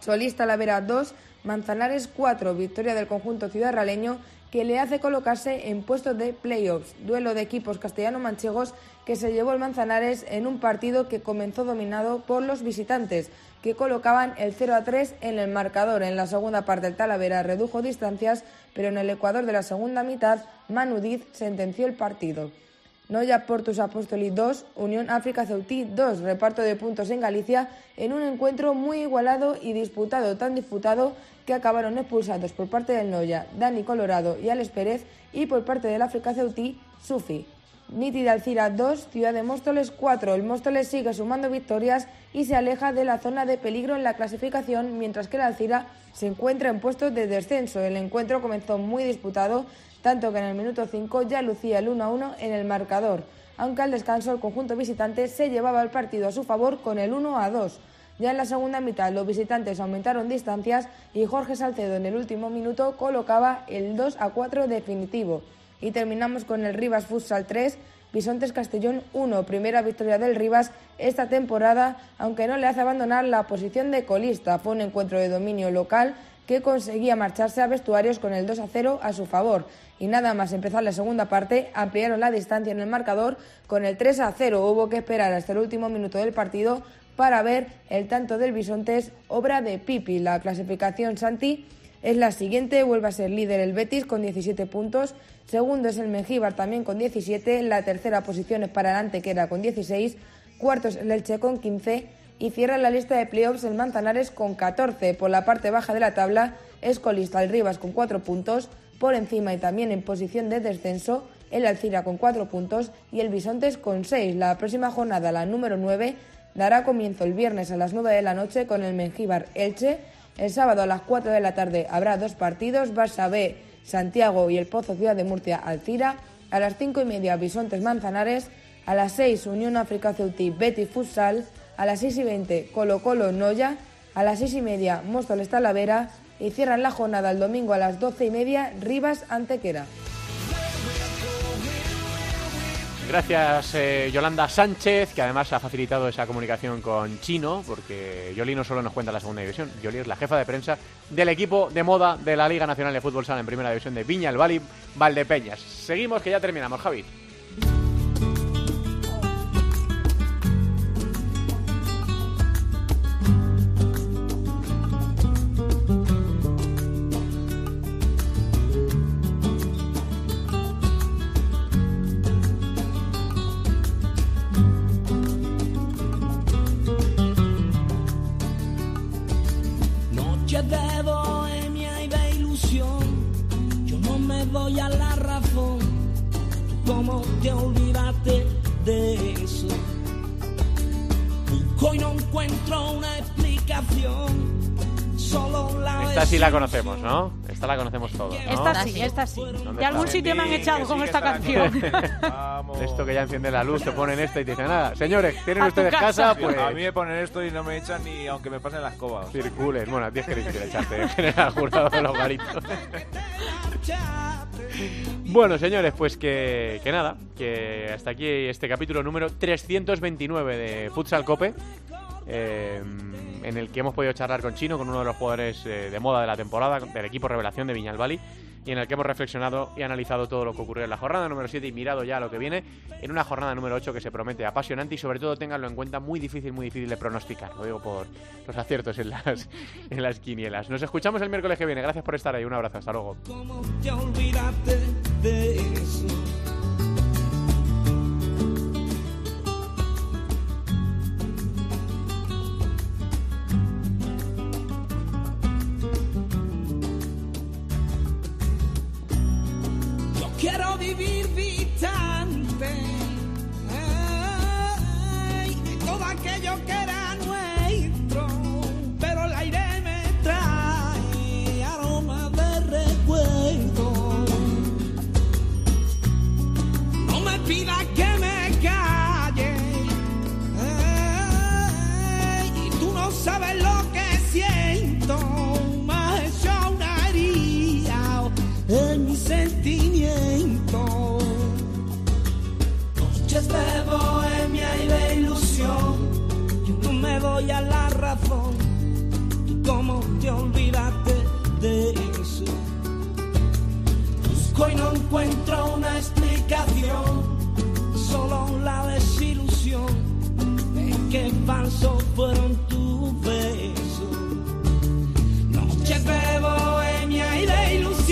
K: Solista Lavera 2, Manzanares 4, victoria del conjunto ciudadraleño que le hace colocarse en puestos de playoffs. Duelo de equipos castellano-manchegos que se llevó el Manzanares en un partido que comenzó dominado por los visitantes, que colocaban el 0 a 3 en el marcador. En la segunda parte el Talavera redujo distancias, pero en el Ecuador de la segunda mitad Manudiz sentenció el partido. Noya Portus Apostoli 2, Unión África Ceutí 2, reparto de puntos en Galicia en un encuentro muy igualado y disputado, tan disputado que acabaron expulsados por parte del Noya, Dani Colorado y Alex Pérez y por parte del África Ceutí, Sufi. Niti de Alcira 2, Ciudad de Móstoles 4. El Móstoles sigue sumando victorias y se aleja de la zona de peligro en la clasificación, mientras que el Alcira se encuentra en puestos de descenso. El encuentro comenzó muy disputado, tanto que en el minuto 5 ya lucía el 1 a 1 en el marcador, aunque al descanso el conjunto visitante se llevaba el partido a su favor con el 1 a 2. Ya en la segunda mitad los visitantes aumentaron distancias y Jorge Salcedo en el último minuto colocaba el 2 a 4 definitivo. Y terminamos con el Rivas Futsal 3, Bisontes Castellón 1, primera victoria del Rivas esta temporada, aunque no le hace abandonar la posición de colista. Fue un encuentro de dominio local que conseguía marcharse a vestuarios con el 2 a 0 a su favor. Y nada más empezar la segunda parte, ampliaron la distancia en el marcador con el 3 a 0. Hubo que esperar hasta el último minuto del partido para ver el tanto del Bisontes, obra de Pipi. La clasificación Santi es la siguiente, vuelve a ser líder el Betis con 17 puntos, segundo es el Mengíbar también con 17, la tercera posición es para el Antequera con 16, cuarto es el Elche con 15 y cierra la lista de playoffs el Manzanares con 14. Por la parte baja de la tabla es colista el Rivas con 4 puntos, por encima y también en posición de descenso el Alcira con 4 puntos. Y el Bisontes con 6. La próxima jornada, la número 9, dará comienzo el viernes a las 9 de la noche con el Mengíbar Elche el sábado a las 4 de la tarde habrá dos partidos, Barça B, Santiago y el Pozo Ciudad de Murcia Alcira. A las 5 y media Bisontes Manzanares. A las 6 Unión África Ceutí Betty Futsal. A las 6 y 20 Colo Colo Noya. A las 6 y media Móstoles Talavera. Y cierran la jornada el domingo a las 12 y media Rivas Antequera.
A: Gracias eh, Yolanda Sánchez, que además ha facilitado esa comunicación con Chino, porque Yoli no solo nos cuenta la segunda división, Yoli es la jefa de prensa del equipo de moda de la Liga Nacional de Fútbol Sala en primera división de Viña, el Bali, Valdepeñas. Seguimos que ya terminamos, Javi. Esta sí la conocemos, ¿no? Esta la conocemos todos, ¿no?
B: Esta sí, esta sí. De algún sitio me han echado con esta canción.
A: Esto que ya enciende la luz, te ponen esta y te dicen nada. Señores, ¿tienen
B: A tu
A: ustedes
B: casa.
A: casa? Pues
J: A mí me ponen esto y no me echan ni aunque me pasen la escoba. o sea.
A: circulen. Bueno, a ti es que difícil echarte en general jurado de los garitos. Bueno, señores, pues que, que nada, que hasta aquí este capítulo número 329 de Futsal Cope, eh, en el que hemos podido charlar con Chino, con uno de los jugadores eh, de moda de la temporada, del equipo revelación de Viñalbali, y en el que hemos reflexionado y analizado todo lo que ocurrió en la jornada número 7 y mirado ya lo que viene en una jornada número 8 que se promete apasionante y sobre todo ténganlo en cuenta muy difícil, muy difícil de pronosticar, lo digo por los aciertos en las, en las quinielas. Nos escuchamos el miércoles que viene, gracias por estar ahí, un abrazo, hasta luego.
L: Vivir distante ay, todo aquello que era nuestro, pero el aire me trae aroma de recuerdo. No me pidas que me calle, ay, y tú no sabes lo en mi sentimiento. Noches de bohemia y de ilusión, yo no me doy a la razón. ¿Tú cómo te olvidaste de eso? Busco y no encuentro una explicación, solo la desilusión de que falso fueron tus besos. Noches de bohemia y de ilusión,